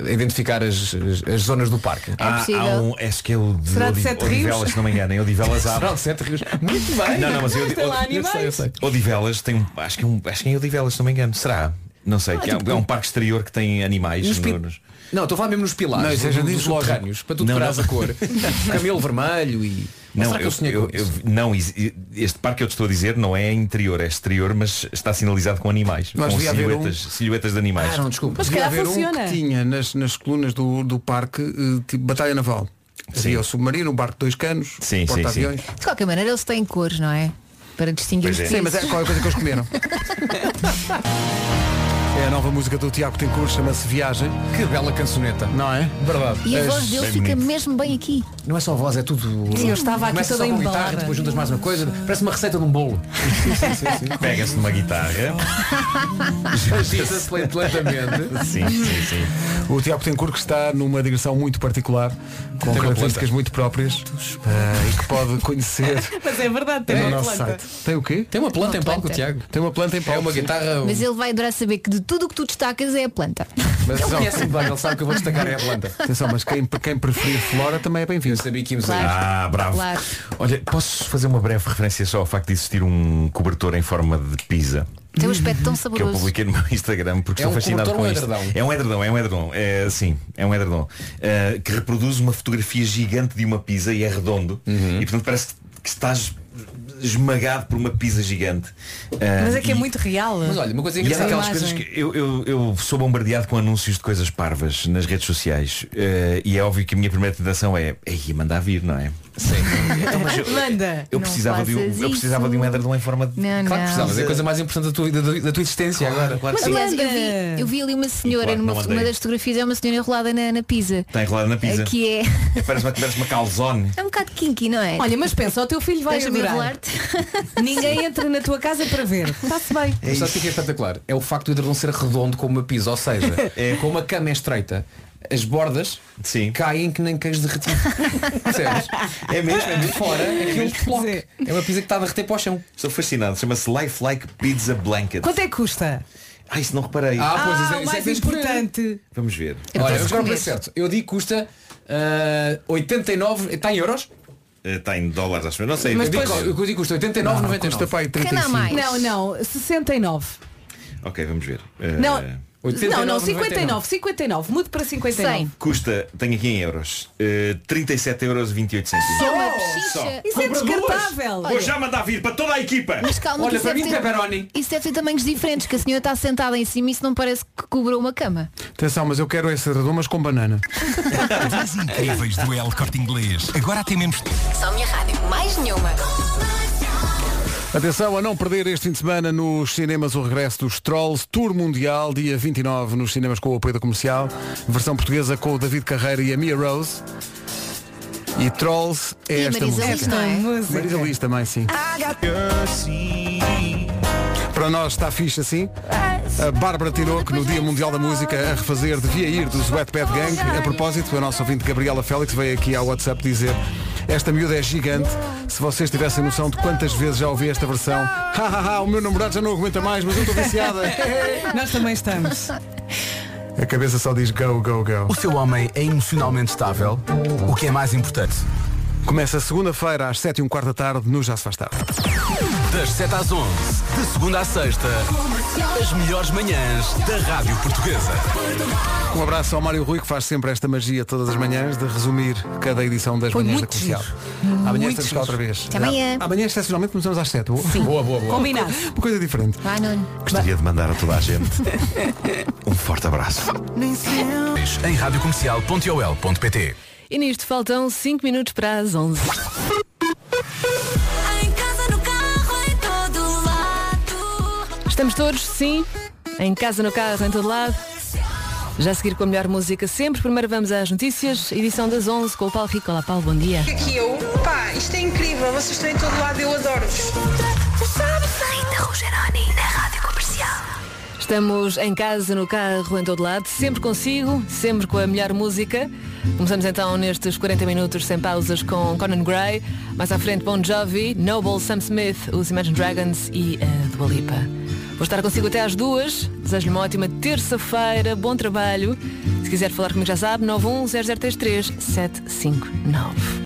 a identificar as, as- as zonas do parque? Há, há possível. um, acho que é o de, Será de Odi- Sete Odivelas, se não me engano, em Odivelas *laughs* há. Será de Sete Rios? Muito bem. Não, não, mas eu, Tem lá animais. sei, eu sei. Odivelas tem um. Acho que, é um, acho que é em Odivelas, se não me engano. Será? Não sei, que é, tipo, é um parque exterior que tem animais Nos pi- no- nos- Não, estou a falar mesmo nos pilares. Não, isso é jardim dos zoológico. subterrâneos, para tu Não, decorares não. a cor. *laughs* Camelo vermelho e. Não, será que eu, eu eu- não, is- este parque que eu te estou a dizer não é interior, é exterior, mas está sinalizado com animais. Mas com devia haver silhuetas, silhuetas de animais. Ah, não, desculpa. Mas Devia calhar haver um que tinha nas, nas colunas do, do parque eh, tipo batalha naval. Sim. Havia o submarino, o barco de dois canos, Sim, sim, porta-aviões. De qualquer maneira, eles têm cores, não é? Para distinguir é. Sim, mas é qualquer coisa que eles comeram. *laughs* é a nova música do Tiago Tencourt, chama-se Viagem, Que bela cançoneta. não é? Verdade. E a As- voz dele bem fica bonito. mesmo bem aqui. Não é só a voz, é tudo. Sim, eu estava aqui Começa toda só com a guitarra, depois juntas mais uma coisa. Parece uma receita de um bolo. Pega-se numa guitarra. Agita-se lentamente. sim, sim, sim. O Tiago Tencourt que está numa digressão muito particular, com uma características muito próprias eh, e que pode conhecer *laughs* Mas é verdade, tem no uma nosso planta. site. Tem o quê? Tem uma planta Uma em palco, planta. Tiago. Tem uma planta em É palco. uma sim. guitarra. Mas ele vai adorar saber que de tudo o que tu destacas é a planta. Mas, Ele não, conhece-me bem, ele sabe que eu vou destacar é a planta. atenção, mas quem, quem preferir flora também é Eu bem-vindo. sabia que íamos Claro. aí. Ah, bravo. Claro. Olha, posso fazer uma breve referência só ao facto de existir um cobertor em forma de pizza? Tem um aspecto tão que eu saboroso. publiquei no meu Instagram porque É estou um fascinado com um isto. É um edredom, é um edredom. É, sim, é um edredom. Eh, que reproduz uma fotografia gigante de uma pizza e é redondo. Uhum. E portanto parece que estás esmagado por uma pizza gigante. Eh, Mas é que é e- muito real. Mas olha, uma coisa e é engraçada. daquelas imagem. coisas que eu, eu, eu sou bombardeado com anúncios de coisas parvas nas redes sociais. Eh, e é óbvio que a minha primeira tentação é, ei, mandar vir, não é? Sim. *laughs* Então, mas eu, Manda. eu precisava, de um, eu precisava de um edredom em forma de. Não, Claro que não. precisavas, é a coisa mais importante da tua, da, da tua existência agora. Claro Mas sim. aliás, eu vi, eu vi ali uma senhora, claro numa, uma das fotografias é uma senhora enrolada na, na pizza. Está enrolado na pizza. Que é, *laughs* Parece uma, parece uma calzone. é um bocado kinky, não é? Olha, mas pensa, o teu filho vai adorar. enrolar-te. *laughs* Ninguém entra na tua casa para ver. Está-se bem. Mas sabe o que é que é espetacular? É o facto do edredom ser redondo como uma pizza, ou seja, como a cama é estreita, as bordas Sim. caem que nem queijo derretido. *laughs* Percebes? É mesmo, é De fora, aquilo bloco. é. *laughs* É uma pizza que está a derreter para o chão. Estou fascinado. Chama-se Lifelike Pizza Blanket. Quanto é que custa? Ah, isso não reparei. Ah, pois, Ah, isso é- o isso é mais que tens importante. Vamos ver. Olha, posso vamos agora o preço certo. Eu digo que custa ah, 89, está em euros? Está em dólares, acho eu. Não sei. Mas Eu digo, depois- eu digo que custa 89,99. Custa para aí Cana a 35. mais. Não, não, 69. Ok, vamos ver. Eh, Não, 89, não, não, 99. 59, 59. Mude para 59. 100. Custa, tenho aqui em euros, eh, 37 euros e 28 cêntimos. É uma Só. pechicha. Isso é descartável. Vou já mandar vir para toda a equipa. Mas calma, Olha, para deve, mim ter, pepperoni. isso deve ter tamanhos diferentes, que a senhora está sentada em cima e isso não parece que cobrou uma cama. Atenção, mas eu quero esse edredom, mas com banana. *laughs* Incríveis do El Corte Inglês. Agora até mesmo Só a minha rádio, mais nenhuma. Atenção a não perder este fim de semana nos cinemas o regresso dos Trolls Tour Mundial, dia 29 nos cinemas com o apoio da comercial, versão portuguesa com o David Carreira e a Mia Rose. E Trolls é E esta Marisa música. Liz, não é? música. Marisa Liz também, sim. Para nós está fixe assim. A Bárbara Tinoco, no Dia Mundial da Música, a refazer Devia Ir dos Wet Bad Gang. A propósito, a nossa ouvinte Gabriela Félix veio aqui ao WhatsApp dizer esta miúda é gigante. Se vocês tivessem noção de quantas vezes já ouvi esta versão, ha, ha, ha, o meu namorado já não aguenta mais, mas eu estou viciada. *laughs* Nós também estamos. A cabeça só diz go, go, go. O seu homem é emocionalmente estável, o que é mais importante. Começa segunda-feira às 7 e um quarto da tarde no Já se faz tarde. Das 7 às 11, de segunda à sexta, as melhores manhãs da Rádio Portuguesa. Um abraço ao Mário Rui que faz sempre esta magia todas as manhãs de resumir cada edição das Foi manhãs da muito comercial. giro. Amanhã Muito estamos cá giro. outra vez. Até amanhã. Amanhã excepcionalmente começamos às 7. Sim. Boa, boa, boa. Combinado. Uma coisa diferente. Vai, Nuno. Gostaria de mandar a toda a gente *laughs* um forte abraço. Em radiocomercial.ol.pt E nisto faltam 5 minutos para as 11. Em casa, no carro, em todo lado. Estamos todos, sim, em casa, no carro, em todo lado. Já a seguir com a melhor música sempre. Primeiro vamos às notícias, edição das 11 com o Paulo Rico. Olá, Paulo, bom dia. Aqui eu, pá, isto é incrível, vocês estão em todo lado, eu adoro-vos. Rita Rogeroni na Rádio Comercial. Estamos em casa, no carro, em todo lado, sempre consigo, sempre com a melhor música. Começamos então nestes 40 minutos sem pausas com Conan Gray, mais à frente Bon Jovi, Noble, Sam Smith, os Imagine Dragons e a Dua Lipa. Vou estar consigo até às duas. Desejo-lhe uma ótima terça-feira, bom trabalho. Se quiser falar comigo já sabe, 910033759.